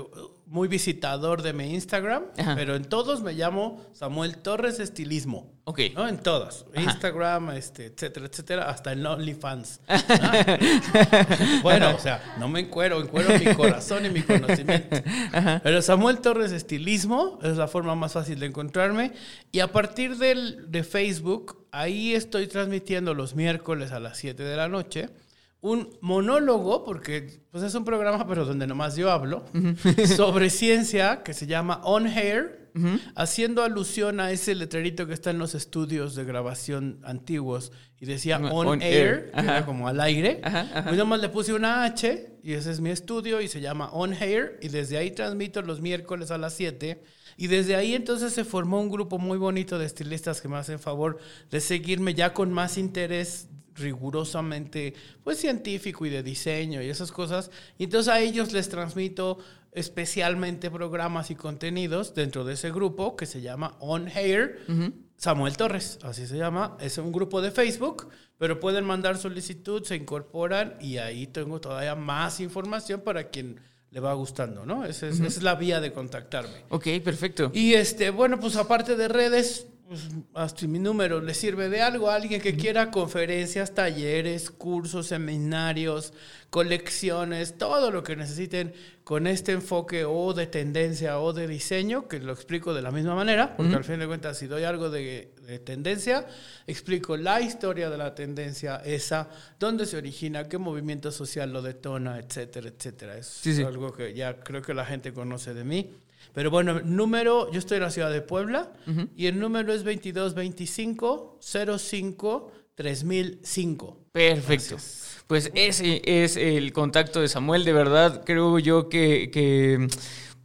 S2: muy visitador de mi Instagram,
S1: Ajá.
S2: pero en todos me llamo Samuel Torres Estilismo.
S1: Ok.
S2: ¿no? En todos.
S1: Ajá.
S2: Instagram, este, etcétera, etcétera, hasta en OnlyFans. ¿Ah? bueno, o sea, no me encuero, encuero mi corazón y mi conocimiento. Pero Samuel Torres Estilismo es la forma más fácil de encontrarme. Y a partir del, de Facebook, ahí estoy transmitiendo los miércoles a las 7 de la noche un monólogo, porque pues es un programa, pero donde nomás yo hablo, sobre ciencia que se llama On Hair, haciendo alusión a ese letrerito que está en los estudios de grabación antiguos y decía
S1: No,
S2: On,
S1: on
S2: Air,
S1: air,
S2: que era como al aire.
S1: Ajá, ajá.
S2: Pues nomás le puse una H y ese es mi estudio y se llama On Hair y desde ahí transmito los miércoles a las 7 y desde ahí entonces se formó un grupo muy bonito de estilistas que me hacen favor de seguirme ya con más interés rigurosamente pues científico y de diseño y esas cosas y entonces a ellos les transmito especialmente programas y contenidos dentro de ese grupo que se llama On Hair Samuel Torres, así se llama. Es un grupo de Facebook, pero pueden mandar solicitud, se incorporan y ahí tengo todavía más información para quien le va gustando, ¿no? Esa es, esa es la vía de contactarme.
S1: Ok, perfecto.
S2: Y este, bueno, pues aparte de redes, pues, hasta mi número le sirve de algo. Alguien que quiera conferencias, talleres, cursos, seminarios, colecciones, todo lo que necesiten con este enfoque o de tendencia o de diseño, que lo explico de la misma manera, porque al fin de cuentas, si doy algo de, de tendencia, explico la historia de la tendencia esa, dónde se origina, qué movimiento social lo detona, etcétera, etcétera. Es
S1: Sí, sí.
S2: algo que ya creo que la gente conoce de mí. Pero bueno, el número, yo estoy en la ciudad de Puebla y el número es 2225 05 3005.
S1: Perfecto. Pues ese es el contacto de Samuel, de verdad creo yo que, que,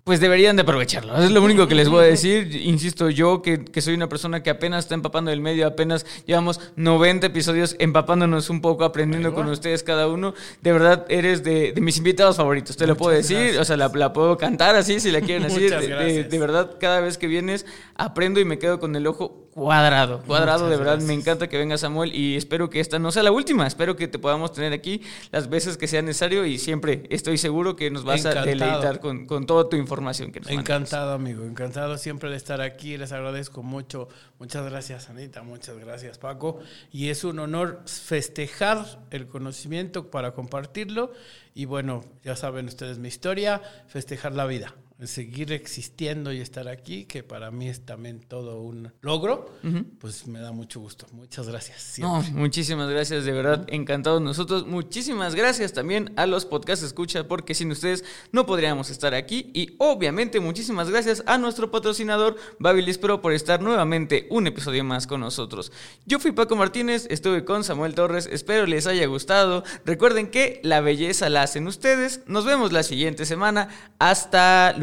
S1: pues deberían de aprovecharlo. Es lo único que les voy a decir. Insisto, yo que, que soy una persona que apenas está empapando el medio, apenas llevamos 90 episodios empapándonos un poco, aprendiendo
S2: Bueno.
S1: con ustedes cada uno. De verdad eres de, de mis invitados favoritos, te lo puedo decir. O sea, la, la puedo cantar así si la quieren.
S2: Muchas
S1: De- de verdad, cada vez que vienes aprendo y me quedo con el ojo cuadrado, cuadrado,
S2: Muchas
S1: de verdad.
S2: gracias.
S1: Me encanta que venga Samuel y espero que esta no sea la última. Espero que te podamos tener aquí las veces que sea necesario y siempre estoy seguro que nos vas a deleitar con, con toda tu información que nos mandas.
S2: Encantado, amigo. Encantado siempre de estar aquí. Les agradezco mucho. Muchas gracias, Anita. Muchas gracias, Paco. Y es un honor festejar el conocimiento para compartirlo. Y bueno, ya saben ustedes mi historia, festejar la vida. Seguir existiendo y estar aquí, que para mí es también todo un logro, pues me da mucho gusto. Muchas gracias.
S1: No, muchísimas gracias, de verdad, encantados nosotros. Muchísimas gracias también a los podcast escucha, porque sin ustedes no podríamos estar aquí. Y obviamente, muchísimas gracias a nuestro patrocinador Babilis Pro por estar nuevamente un episodio más con nosotros. Yo fui Paco Martínez, estuve con Samuel Torres, espero les haya gustado. Recuerden que la belleza la hacen ustedes. Nos vemos la siguiente semana. Hasta